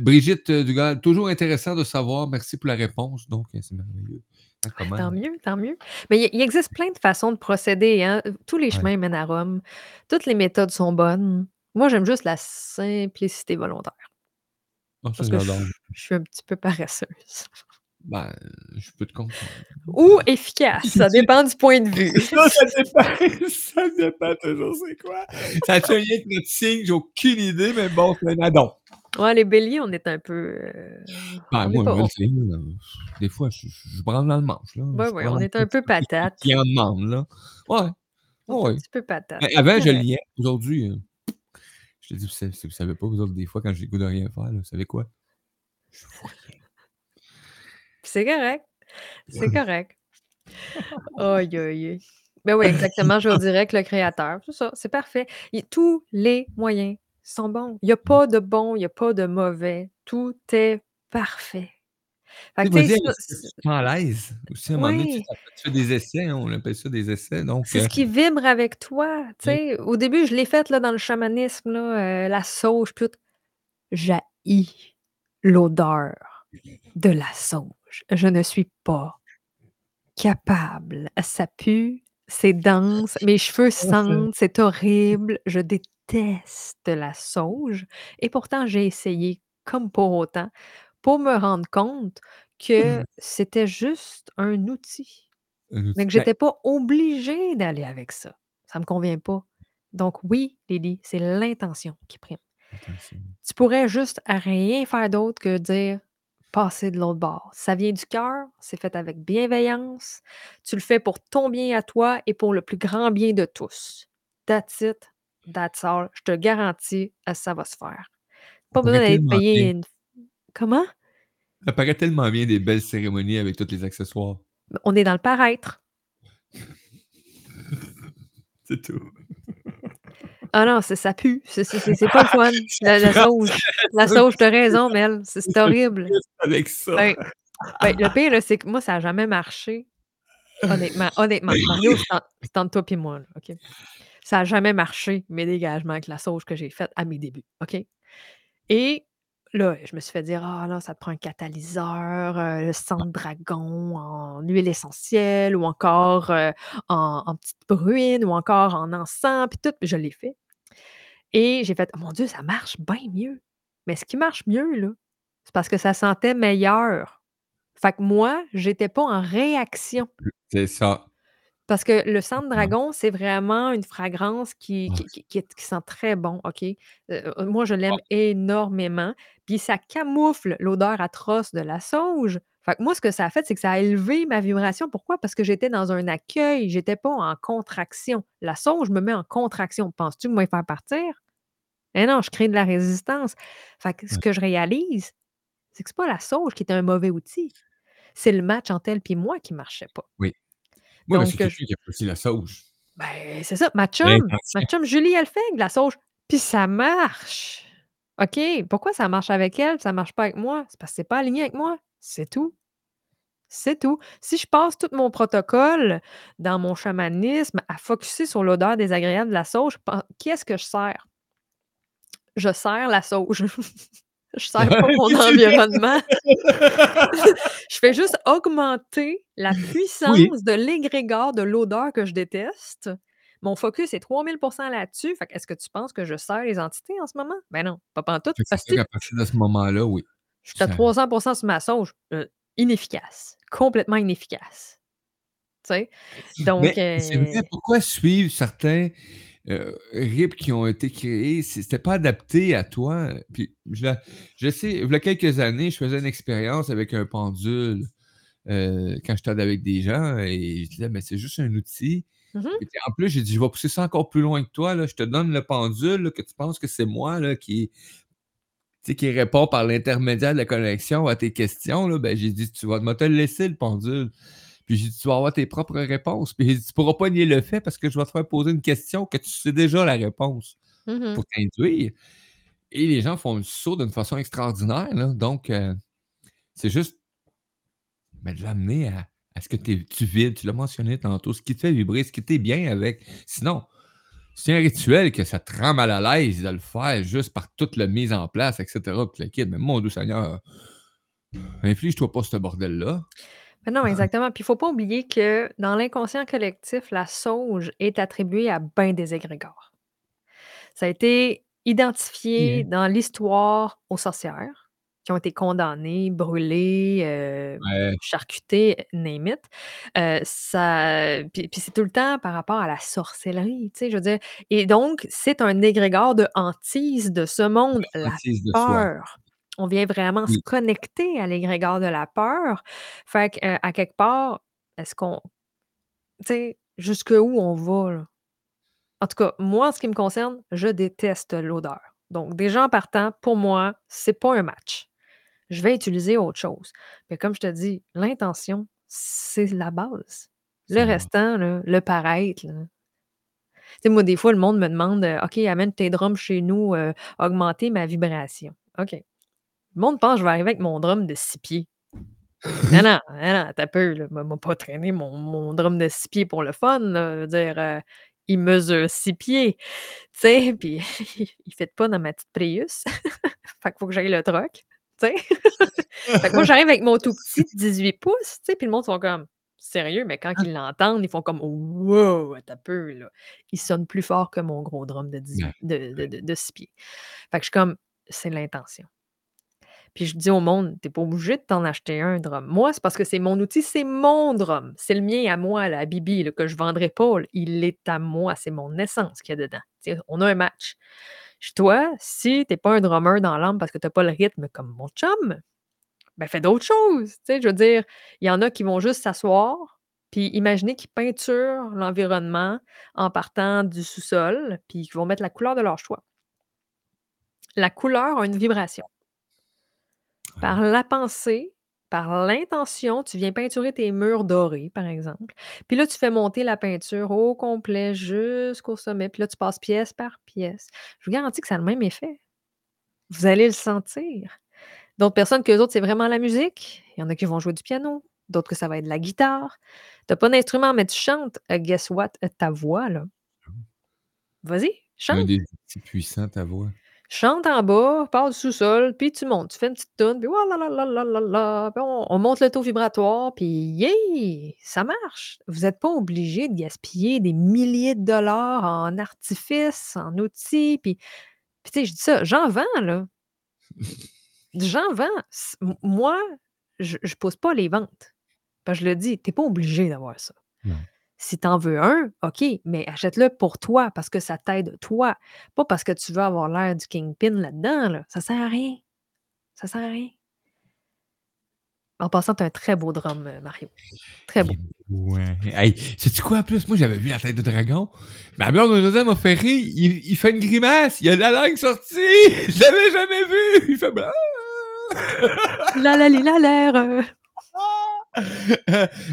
Brigitte Dugal, toujours intéressant de savoir. Merci pour la réponse. Donc, c'est merveilleux. Hein, comment- Tant mieux, tant mieux. Mais il existe plein de façons de procéder. Hein. Tous les Ouais. chemins mènent à Rome. Toutes les méthodes sont bonnes. Moi, j'aime juste la simplicité volontaire. Ça, Parce que je, suis un petit peu paresseuse. Ben, je peux te comprendre. Ou efficace. Ça dépend du point de vue. Ça, ça dépend. ça dépend toujours, c'est quoi. Ça a rien que notre signe, j'ai aucune idée, mais bon, c'est un addon. Ouais, les béliers, on est un peu. euh, Ben, moi, pas- on- là, des fois, je, je, je branle dans le manche. Là. Ouais, ouais, branle on est un peu patate. Qui en demande, là? Ouais. Est un Ouais. petit peu patate. Ben, avant, je liais. Aujourd'hui, euh, je te dis, vous savez, pas, vous autres, des fois, quand j'ai le goût de rien faire, là, vous savez quoi? Je fous rien. C'est correct. C'est correct. Aïe, aïe, aïe. Ben oui, exactement. Je vous dirais que le créateur, c'est ça, c'est parfait. Il- tous les moyens sont bons. Il n'y a pas de bon, il n'y a pas de mauvais. Tout est parfait. Fait que, ça, à l'aise? Aussi, à un moment donné, tu, fais des essais, hein, on appelle ça des essais. Donc, c'est euh, ce qui vibre avec toi. Au début, je l'ai fait là, dans le chamanisme, là, euh, la sauge, tout. J'haïs l'odeur de la sauge. Je ne suis pas capable. Ça pue, c'est dense, mes cheveux sentent, c'est horrible. Je déteste la sauge. Et pourtant, j'ai essayé comme pour autant pour me rendre compte que c'était juste un outil, un outil- mais que ben, j'étais pas obligée d'aller avec ça. Ça me convient pas. Donc oui, Lily, c'est l'intention qui prime. attention. Tu pourrais juste rien faire d'autre que dire passer de l'autre bord. Ça vient du cœur, c'est fait avec bienveillance. Tu le fais pour ton bien à toi et pour le plus grand bien de tous. That's it, that's all. Je te garantis, euh, ça va se faire. Pas besoin d'aller te tellement bien. une. Comment? Ça paraît tellement bien des belles cérémonies avec tous les accessoires. On est dans le paraître. C'est tout. Ah non, c'est- ça pue. C'est pas le fun. La, la sauge. La sauge, t'as raison, Mel. C'est horrible. Avec ça. Ben, ben, le pire, c'est que moi, ça n'a jamais marché. Honnêtement, honnêtement. Mario, c'est entre- c'est entre toi et moi, là, OK? Ça n'a jamais marché, mes dégagements avec la sauge que j'ai faite à mes débuts, OK? Et là, je me suis fait dire, ah là, ça te prend un catalyseur, euh, le sang de dragon en huile essentielle ou encore euh, en, petite bruine ou encore en encens, puis tout, je l'ai fait. Et j'ai fait, oh mon Dieu, ça marche bien mieux. Mais ce qui marche mieux, là, c'est parce que ça sentait meilleur. Fait que moi, j'étais pas en réaction. C'est ça. Parce que le sang de Ouais. dragon, c'est vraiment une fragrance qui, qui, qui- qui est- qui sent très bon, OK? Euh, moi, je l'aime énormément. Puis ça camoufle l'odeur atroce de la sauge. Fait que moi, ce que ça a fait, c'est que ça a élevé ma vibration. Pourquoi? Parce que j'étais dans un accueil. J'étais pas en contraction. La sauge me met en contraction. Penses-tu que moi, faire partir? Eh non, je crée de la résistance. Fait que ce Ouais. que je réalise, c'est que c'est pas la sauge qui était un mauvais outil. C'est le match entre elle et moi qui marchait pas. Oui, mais Donc, c'est je- quelqu'un qui apprécie la sauge. Ben, c'est ça, ma chum, L'intention. ma chum Julie, elle fait de la sauge, puis ça marche. OK, pourquoi ça marche avec elle, ça marche pas avec moi? C'est parce que c'est pas aligné avec moi, c'est tout. C'est tout. Si je passe tout mon protocole dans mon chamanisme à focusser sur l'odeur désagréable de la sauge, pen qui est-ce que je sers? Je sers la sauge. Je sers pas mon environnement. Je fais juste augmenter la puissance Oui. de l'égrégore de l'odeur que je déteste. Mon focus est 3000% là-dessus. Fait que est-ce que tu penses que je sers les entités en ce moment? Ben non, pas pantoute. Fait que Asti, sûr qu'à partir de ce moment-là, oui. je suis à Ça 300 sur ma sauge. Heu, inefficace, complètement inefficace. Tu sais? Donc Mais c'est vrai, heu pourquoi suivre certains, heu, rites qui ont été créés? C'était pas adapté à toi. Puis je la je sais, v'là quelques années, je faisais une expérience avec un pendule, heu, quand j'étais avec des gens et je disais: «Mais c'est juste un outil». Mmh. Et puis en plus, j'ai dit: «Je vais pousser ça encore plus loin que toi, là. Je te donne le pendule, là, que tu penses que c'est moi, là, qui qui répond par l'intermédiaire de la connexion à tes questions, là». Ben, j'ai dit: «Tu vas moi te laisser le pendule». Puis j'ai dit: «Tu vas avoir tes propres réponses». Puis j'ai dit: «Tu pourras pas nier le fait parce que je vais te faire poser une question que tu sais déjà la réponse Mmh mh. pour t'induire». Et les gens font le saut d'une façon extraordinaire, là. Donc heu, c'est juste ben, de l'amener à à ce que tu es tu vides, tu l'as mentionné tantôt, ce qui te fait vibrer, ce qui tu es bien avec. Sinon, c'est un rituel que ça te rend mal à l'aise de le faire juste par toute la mise en place et cetera, puis le kit. Mais mon doux Seigneur, inflige-toi pas ce bordel-là. Mais non, exactement. Puis il faut pas oublier que dans l'inconscient collectif, la sauge est attribuée à ben des égrégores. Ça a été identifié Bien. dans l'histoire aux sorcières qui ont été condamnées, brûlées, heu, Ouais. charcutées, name it. Heu, ça puis puis c'est tout le temps par rapport à la sorcellerie, tu sais, je veux dire et donc c'est un égrégore de hantise de ce monde, la Hantise de soi. peur. On vient vraiment se connecter à l'égrégore de la peur. Fait que, heu, à quelque part, est-ce qu'on tu sais, jusqu'où on va, là? En tout cas, moi, en ce qui me concerne, je déteste l'odeur. Donc déjà en partant, pour moi, c'est pas un match. Je vais utiliser autre chose. Mais comme je te dis, l'intention, c'est la base. Le restant, là, le paraître, là tu sais, moi, des fois, le monde me demande, «OK, amène tes drums chez nous, augmenter ma vibration». OK. Le monde pense que je vais arriver avec mon drum de 6 pieds. Non, non, non, un peu, là. Va pas traîner mon mon drum de 6 pieds pour le fun, là. Je veux dire, heu, il mesure 6 pieds, tu sais, puis il fit pas dans ma petite Prius. Fait qu'il faut que j'aille le truck, tu sais. Fait que moi, j'arrive avec mon tout petit 18 pouces, tu sais, puis le monde sont comme: «Sérieux?» Mais quand ils l'entendent, ils font comme: «Wow! Un peu, là». Il sonne plus fort que mon gros drum de 18 Ouais, de de ouais. de de 6 pieds. Fait que je suis comme: «C'est l'intention». Puis je dis au monde: «Tu es pas obligé de t'en acheter un drum». Moi, c'est parce que c'est mon outil, c'est mon drum. C'est le mien à moi, là, à Bibi, que je vendrai pas. Il est à moi, c'est mon essence qu'il y a dedans. On a un match. Je «Toi, si tu es pas un drummer dans l'âme parce que tu as pas le rythme comme mon chum, ben fais d'autres choses». Je veux dire, il y en a qui vont juste s'asseoir, puis imaginer qu'ils peinturent l'environnement en partant du sous-sol, puis qu'ils vont mettre la couleur de leur choix. La couleur a une vibration. Par la pensée, par l'intention, tu viens peinturer tes murs dorés, par exemple. Puis là, tu fais monter la peinture au complet jusqu'au sommet. Puis là, tu passes pièce par pièce. Je vous garantis que ça a le même effet. Vous allez le sentir. D'autres personnes, qu'eux autres, c'est vraiment la musique. Il y en a qui vont jouer du piano, d'autres que ça va être de la guitare. Tu as pas d'instrument, mais tu chantes. Heu, guess what? Heu, ta voix, là vas-y, Un chante. des outils puissants, ta voix. Chante en bas, pars du sous-sol, puis tu montes. Tu fais une petite toune, puis «Ouah là là là là là là», puis on on monte le taux vibratoire, puis yeah! Ça marche. Vous êtes pas obligés de gaspiller des milliers de dollars en artifices, en outils, puis puis tu sais, je dis ça, j'en vends, là. J'en vends. Moi, je je pousse pas les ventes. Parce que je le dis, tu es pas obligé d'avoir ça. Si tu en veux un, OK, mais achète-le pour toi, parce que ça t'aide toi, pas parce que tu veux avoir l'air du kingpin là-dedans, là. Ça sert à rien. Ça sert à rien. En passant, tu as un très beau drum, heu, Mario. Très beau. Hein. Hey, sais-tu quoi, en plus? Moi, j'avais vu la tête de dragon. Ma blonde aujourd'hui m'a fait rire. Il il fait une grimace. Il a la langue sortie. Je l'avais jamais vu. Il fait! La la la l'air,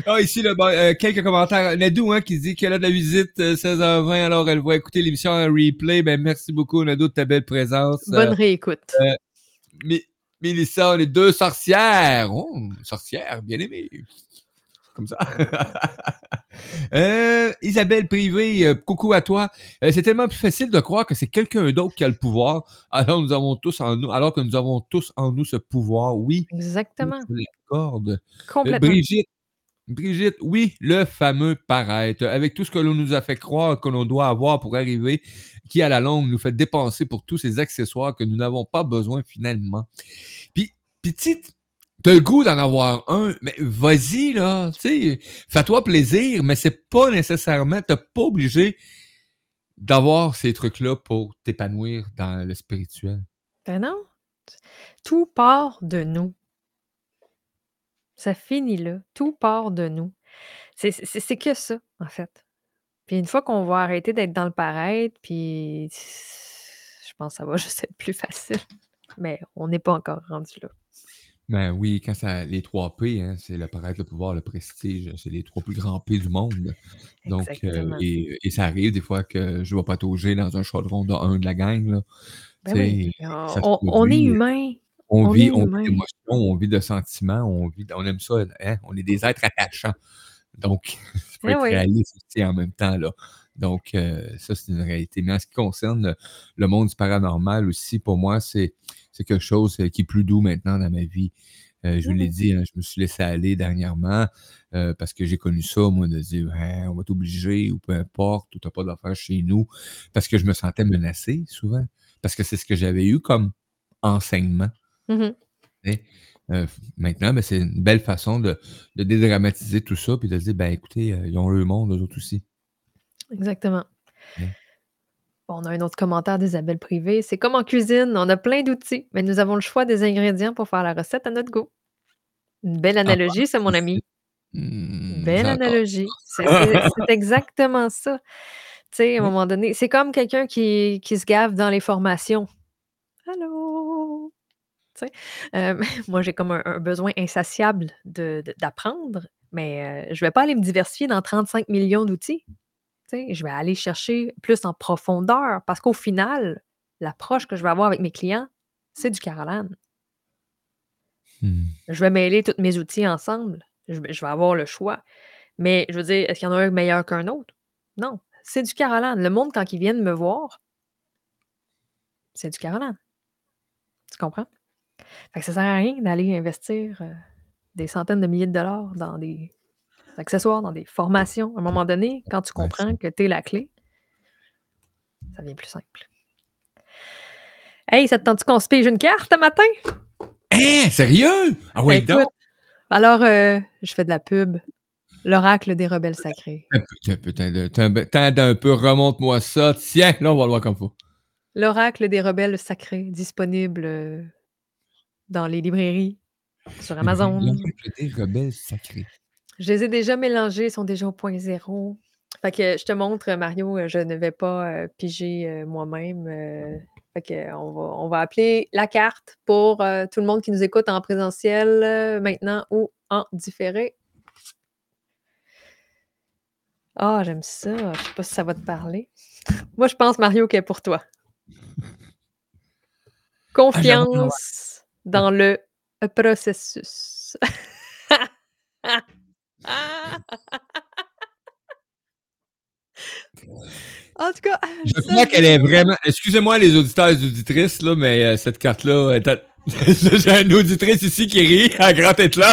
ah, ici, bon, euh, quelques commentaires. Nadou, hein, qui dit qu'elle a de la visite euh, 16h20, alors elle va écouter l'émission en replay. Ben, merci beaucoup, Nadou, de ta belle présence. Bonne Euh, réécoute. Mi- Mélissa, les deux sorcières. Oh, sorcières, bien aimées. Comme ça. Euh, Isabelle Privé, euh, coucou à toi. Euh, c'est tellement plus facile de croire que c'est quelqu'un d'autre qui a le pouvoir, alors nous avons tous en nous, alors que nous avons tous en nous ce pouvoir. Oui, Exactement. je l'accorde. Complètement. Brigitte, Brigitte, oui, le fameux paraître, avec tout ce que l'on nous a fait croire que l'on doit avoir pour arriver, qui à la longue nous fait dépenser pour tous ces accessoires que nous n'avons pas besoin finalement. Puis, puis tu as le goût d'en avoir un, mais vas-y là, tu sais, fais-toi plaisir, mais c'est pas nécessairement, t'es pas obligé d'avoir ces trucs-là pour t'épanouir dans le spirituel. Ben non. Tout part de nous. Ça finit là. Tout part de nous. C'est que ça, en fait. Puis une fois qu'on va arrêter d'être dans le paraître, puis je pense que ça va juste être plus facile. Mais on n'est pas encore rendu là. Ben oui, quand ça, les trois P, hein, c'est le paraître, le pouvoir, le prestige, c'est les trois plus grands P du monde. Donc, euh, Exactement. et, et ça arrive des fois que je vais patauger dans un chaudron de un de la gang. Là. Ben Tu sais, oui. ça se On, on est produit. humain. On, on vit, on humain. vit d'émotions, on vit de sentiments, on, vit, on aime ça, hein, on est des êtres attachants. Donc, il faut Eh être oui. réaliste aussi en même temps. Là. Donc, euh, ça, c'est une réalité. Mais en ce qui concerne le, monde du paranormal aussi, pour moi, c'est quelque chose euh, qui est plus doux maintenant dans ma vie. Euh, je vous l'ai Mhm. dit, hein, je me suis laissé aller dernièrement euh, parce que j'ai connu ça, moi, de dire Hein, on va t'obliger ou peu importe, ou t'as pas d'affaires chez nous, parce que je me sentais menacé souvent, parce que c'est ce que j'avais eu comme enseignement. Euh, maintenant, ben, c'est une belle façon de, de dédramatiser tout ça puis de se dire, ben écoutez, ils ont le monde, eux autres aussi. Exactement. Ouais. Bon, on a un autre commentaire d'Isabelle Privé. C'est comme en cuisine, on a plein d'outils, mais nous avons le choix des ingrédients pour faire la recette à notre goût. Une belle analogie, ça, mon ami. Belle analogie. C'est c'est- c'est exactement ça. Tu sais, à un moment donné, c'est comme quelqu'un qui, qui se gave dans les formations. Allô? Tu sais, euh, moi, j'ai comme un, un besoin insatiable de- de- d'apprendre, mais euh, je ne vais pas aller me diversifier dans 35 millions d'outils. Je vais aller chercher plus en profondeur parce qu'au final, l'approche que je vais avoir avec mes clients, c'est du Caroline. Hmm. Je vais mêler tous mes outils ensemble. Je, vais- je vais avoir le choix. Mais je veux dire, est-ce qu'il y en a un meilleur qu'un autre? Non. C'est du Caroline. Le monde, quand ils viennent me voir, c'est du Caroline. Tu comprends? Fait que ça sert à rien d'aller investir euh, des centaines de milliers de dollars dans des accessoires, dans des formations. À un moment donné, quand tu comprends que tu es la clé, ça devient plus simple. Hey, ça te tente qu'on se pige une carte un matin? Hein, sérieux? Ah ouais, Écoute, donc? alors, euh, je fais de la pub. L'oracle des rebelles sacrés. Putain, putain, d'un peu, remonte-moi ça. Tiens, là, on va le voir comme faut. L'oracle des rebelles sacrés, disponible euh, dans les librairies, sur Amazon. L'oncle des rebelles sacrés. Je les ai déjà mélangés, ils sont déjà au point zéro. Fait que je te montre, Mario, euh, je ne vais pas euh, piger euh, moi-même. euh, fait que euh, on va, on va appeler la carte pour euh, tout le monde qui nous écoute en présentiel euh, maintenant ou en différé. Ah, j'aime ça. Je sais pas si ça va te parler. Moi, je pense, Mario, qu'elle est pour toi. Confiance dans le processus. en tout cas, Je ça, crois qu'elle est vraiment. Excusez-moi les auditeurs et les auditrices, là, mais euh, cette carte-là, est j'ai une auditrice ici qui rit à grand être là.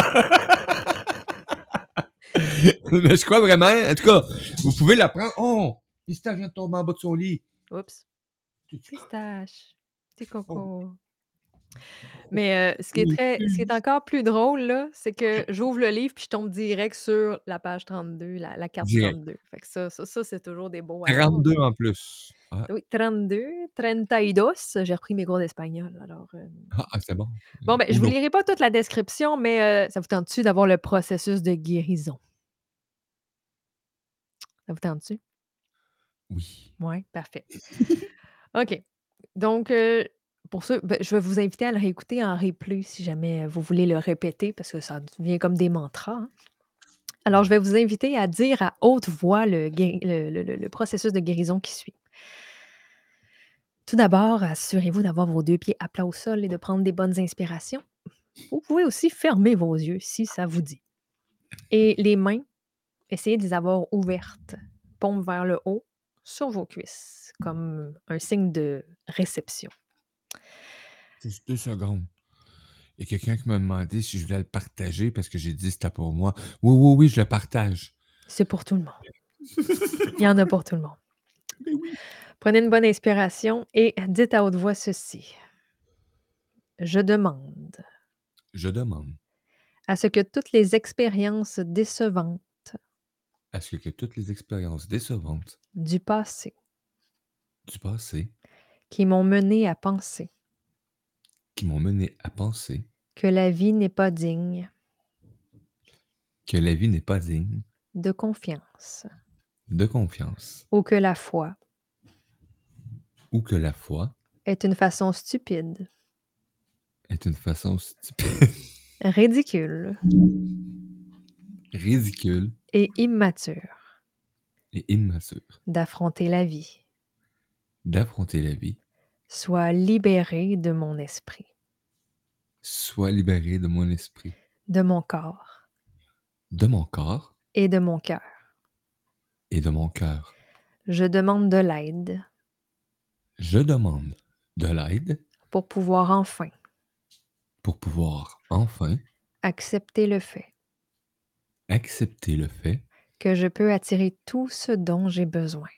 mais je crois vraiment, en tout cas, vous pouvez la prendre. Oh! Pistache vient de tomber en bas de son lit. Oups. Pistache. Petit coco. Mais euh, ce, qui est très, ce qui est encore plus drôle, là, c'est que j'ouvre le livre puis je tombe direct sur la page 32, la, la carte Direct. 32. Fait que ça, ça, ça, c'est toujours des beaux hasards. 42 en plus. Oui, 32, 32. J'ai repris mes cours d'espagnol. Alors, euh, ah, ah, c'est bon. Bon, ben, je vous Uno. lirai pas toute la description, mais euh, ça vous tente-tu d'avoir le processus de guérison? Ça vous tente-tu? Oui. Oui, parfait. OK. Donc, euh, pour ça, ben, je vais vous inviter à le réécouter en replay si jamais vous voulez le répéter parce que ça devient comme des mantras. hein. Alors, je vais vous inviter à dire à haute voix le processus de guérison qui suit. Tout d'abord, assurez-vous d'avoir vos deux pieds à plat au sol et de prendre des bonnes inspirations. Vous pouvez aussi fermer vos yeux si ça vous dit. Et les mains, essayez de les avoir ouvertes, paume vers le haut, sur vos cuisses, comme un signe de réception. Juste deux secondes. Il y a quelqu'un qui m'a demandé si je voulais le partager parce que j'ai dit c'était pour moi. Oui, oui, oui, je le partage. C'est pour tout le monde. Il y en a pour tout le monde. Mais oui. Prenez une bonne inspiration et dites à haute voix ceci. Je demande Je demande à ce que toutes les expériences décevantes à ce que toutes les expériences décevantes du passé du passé qui m'ont mené à penser qui m'ont mené à penser que la vie n'est pas digne. Que la vie n'est pas digne de confiance. De confiance. Ou que la foi. Ou que la foi est une façon stupide, est une façon stupide, ridicule. Ridicule. Et immature. Et immature. D'affronter la vie. d'affronter la vie, Sois libéré de mon esprit, soit libéré de mon esprit, de mon corps. De mon corps. Et de mon cœur. et de mon cœur. Je demande de l'aide. Je demande de l'aide. Pour pouvoir enfin. Pour pouvoir enfin. Accepter le fait. Accepter le fait. Que je peux attirer tout ce dont j'ai besoin.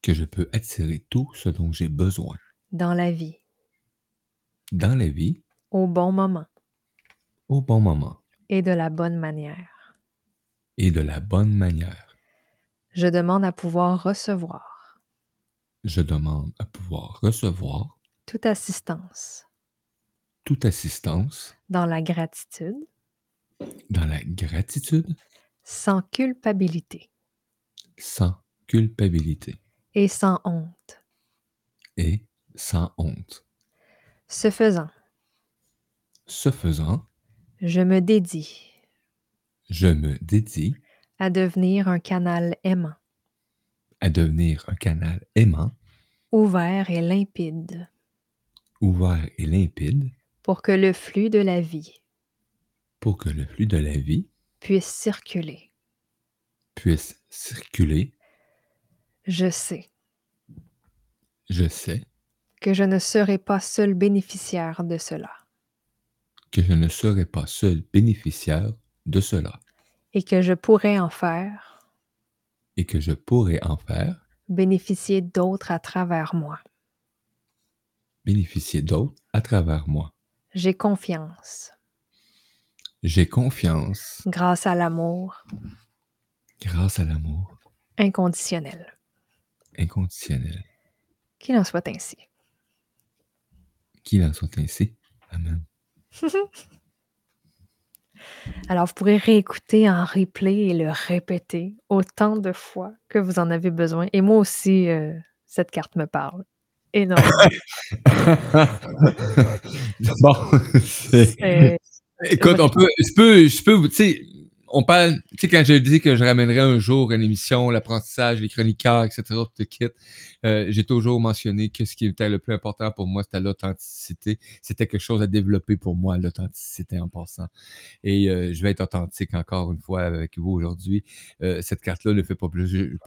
Que je peux attirer tout ce dont j'ai besoin dans la vie. Dans la vie. Au bon moment. Au bon moment. Et de la bonne manière. et de la bonne manière. Je demande à pouvoir recevoir. Je demande à pouvoir recevoir. Toute assistance. Toute assistance. Dans la gratitude. Dans la gratitude. Sans culpabilité. Sans culpabilité. Et sans honte. et sans honte. Ce faisant, Ce faisant, je me dédie je me dédie à devenir un canal aimant, à devenir un canal aimant, ouvert et limpide ouvert et limpide pour que le flux de la vie pour que le flux de la vie puisse circuler. puisse circuler. Je sais Je sais que je ne serai pas seul bénéficiaire de cela que je ne serai pas seul bénéficiaire de cela et que je pourrai en faire et que je pourrai en faire bénéficier d'autres à travers moi. bénéficier d'autres à travers moi. J'ai confiance J'ai confiance grâce à l'amour grâce à l'amour inconditionnel. inconditionnel. Qu'il en soit ainsi. Qu'il en soit ainsi. Amen. Alors, vous pourrez réécouter en replay et le répéter autant de fois que vous en avez besoin. Et moi aussi, euh, cette carte me parle énormément. bon, C'est- écoute, on peut, je peux, je peux, tu sais, on parle, tu sais, quand je dis que je ramènerai un jour une émission, l'apprentissage, les chroniqueurs, etc., tout le kit, euh, j'ai toujours mentionné que ce qui était le plus important pour moi, c'était l'authenticité. C'était quelque chose à développer pour moi, l'authenticité en passant. Et euh, je vais être authentique encore une fois avec vous aujourd'hui. Euh, cette carte-là ne fait pas,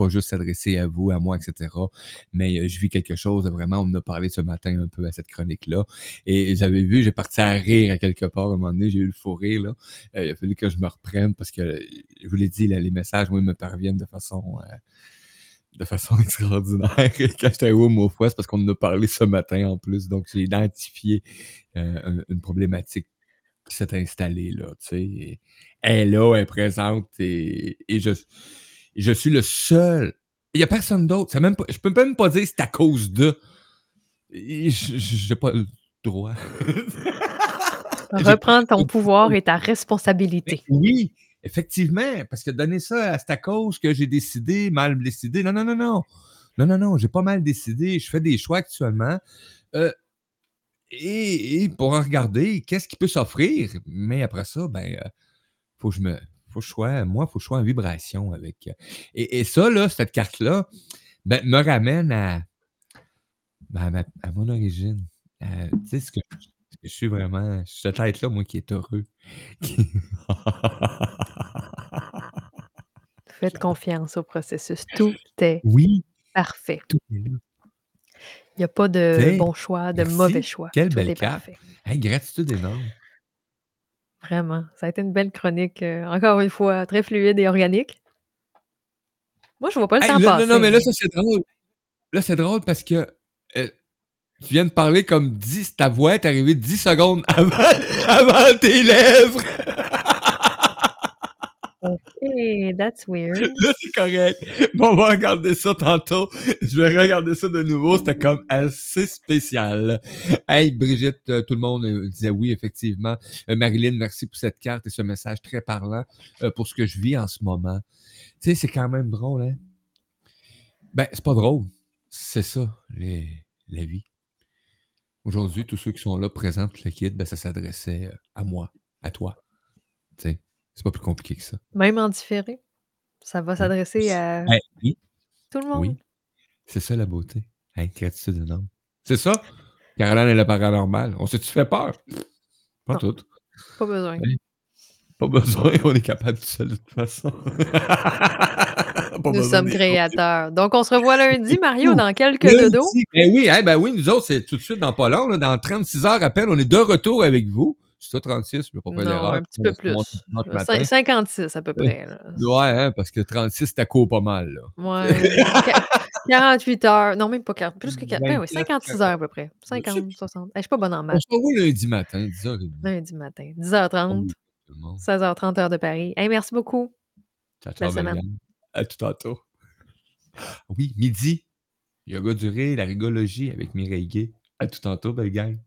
juste s'adresser à vous, à moi, etc. Mais je vis quelque chose, vraiment, on en a parlé ce matin un peu à cette chronique-là. Et vous avez vu, j'ai parti à rire à quelque part. À un moment donné, j'ai eu le faux rire. Là. Il a fallu que je me reprenne parce que, je vous l'ai dit, les messages, moi, ils me parviennent de façon, de façon extraordinaire. Quand j'étais au mot fois, c'est parce qu'on en a parlé ce matin en plus. Donc, j'ai identifié euh, un- une problématique qui s'est installée là. Tu sais, et elle est là, elle est présente et, et je, je suis le seul. Il n'y a personne d'autre. Je peux même pas dire que c'est à cause de. Je n'ai pas le droit. Reprends ton pouvoir et ta responsabilité. Oui, effectivement, parce que donner ça, à cause que j'ai décidé, mal décidé. Non, non, non, non. Non, non, non, j'ai pas mal décidé. Je fais des choix actuellement. Euh, et, et pour regarder qu'est-ce qui peut s'offrir? Mais après ça, ben, euh, faut que je me. Faut que je sois, moi, il faut que je sois en vibration avec. euh, Et, et ça, là, cette carte-là, ben, me ramène à, ben, à, ma- à mon origine. Tu sais, ce que, je suis vraiment. Cette être-là, moi, qui est heureux. Faites confiance au processus. Tout est oui, parfait. tout est là. Il n'y a pas de bon choix, de merci. mauvais choix. Quelle Tout belle est carte. parfait. Hey, gratitude énorme. Vraiment. Ça a été une belle chronique. euh, encore une fois, très fluide et organique. Moi, je vois pas le Hey, temps là, passer. non, non, mais là, ça, c'est drôle. Là, c'est drôle parce que euh, tu viens de parler comme 10, ta voix est arrivée 10 secondes avant, avant tes lèvres. That's weird. Là, c'est correct. Bon, on va regarder ça tantôt. Je vais regarder ça de nouveau. C'était comme assez spécial. Hey, Brigitte, euh, tout le monde euh, disait oui, effectivement. Euh, Marilyn, merci pour cette carte et ce message très parlant pour ce que je vis en ce moment. Tu sais, c'est quand même drôle, hein? Ben, c'est pas drôle. C'est ça, la vie. Aujourd'hui, tous ceux qui sont là présents, tout le kit, ben, ça s'adressait à moi, à toi. Tu sais, c'est pas plus compliqué que ça. Même en différé. Ça va s'adresser à Hey, oui. tout le monde. Oui. C'est ça la beauté. Hey, gratitude énorme. C'est ça? Caroline est le paranormal. On s'est-tu fait peur? Pas Non. tout. Pas besoin. Pas besoin, on est capable tout seul de toute façon. Nous sommes créateurs. Donc, on se revoit lundi, Mario, dans quelques. Lundi. Ben oui, hein, ben oui, nous autres, c'est tout de suite dans pas long. là, dans 36 heures à peine, on est de retour avec vous. C'est ça, 36, je ne pas faire Non, d'erreur. un petit peu plus. notre Euh, matin. cin- 56 à peu près. là. Ouais, hein, parce que 36, c'était court pas mal. Là. Ouais. Qu- 48 heures. Non, même pas 40. Plus que 4. Ben oui, 24, 56 heures à peu près. Je sais 50, 60. Eh, Je suis pas bonne en On maths. se revoit lundi matin, 10h30. Lundi matin. 10h30, Tout le monde. 16h30 heure de Paris. Hey, merci beaucoup. Ciao, ciao, semaine. À tout tantôt. Oui, midi. Yoga duré, la rigologie avec Mireille Gay. À tout tantôt, belle gang.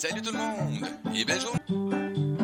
Salut tout le monde et belle journée.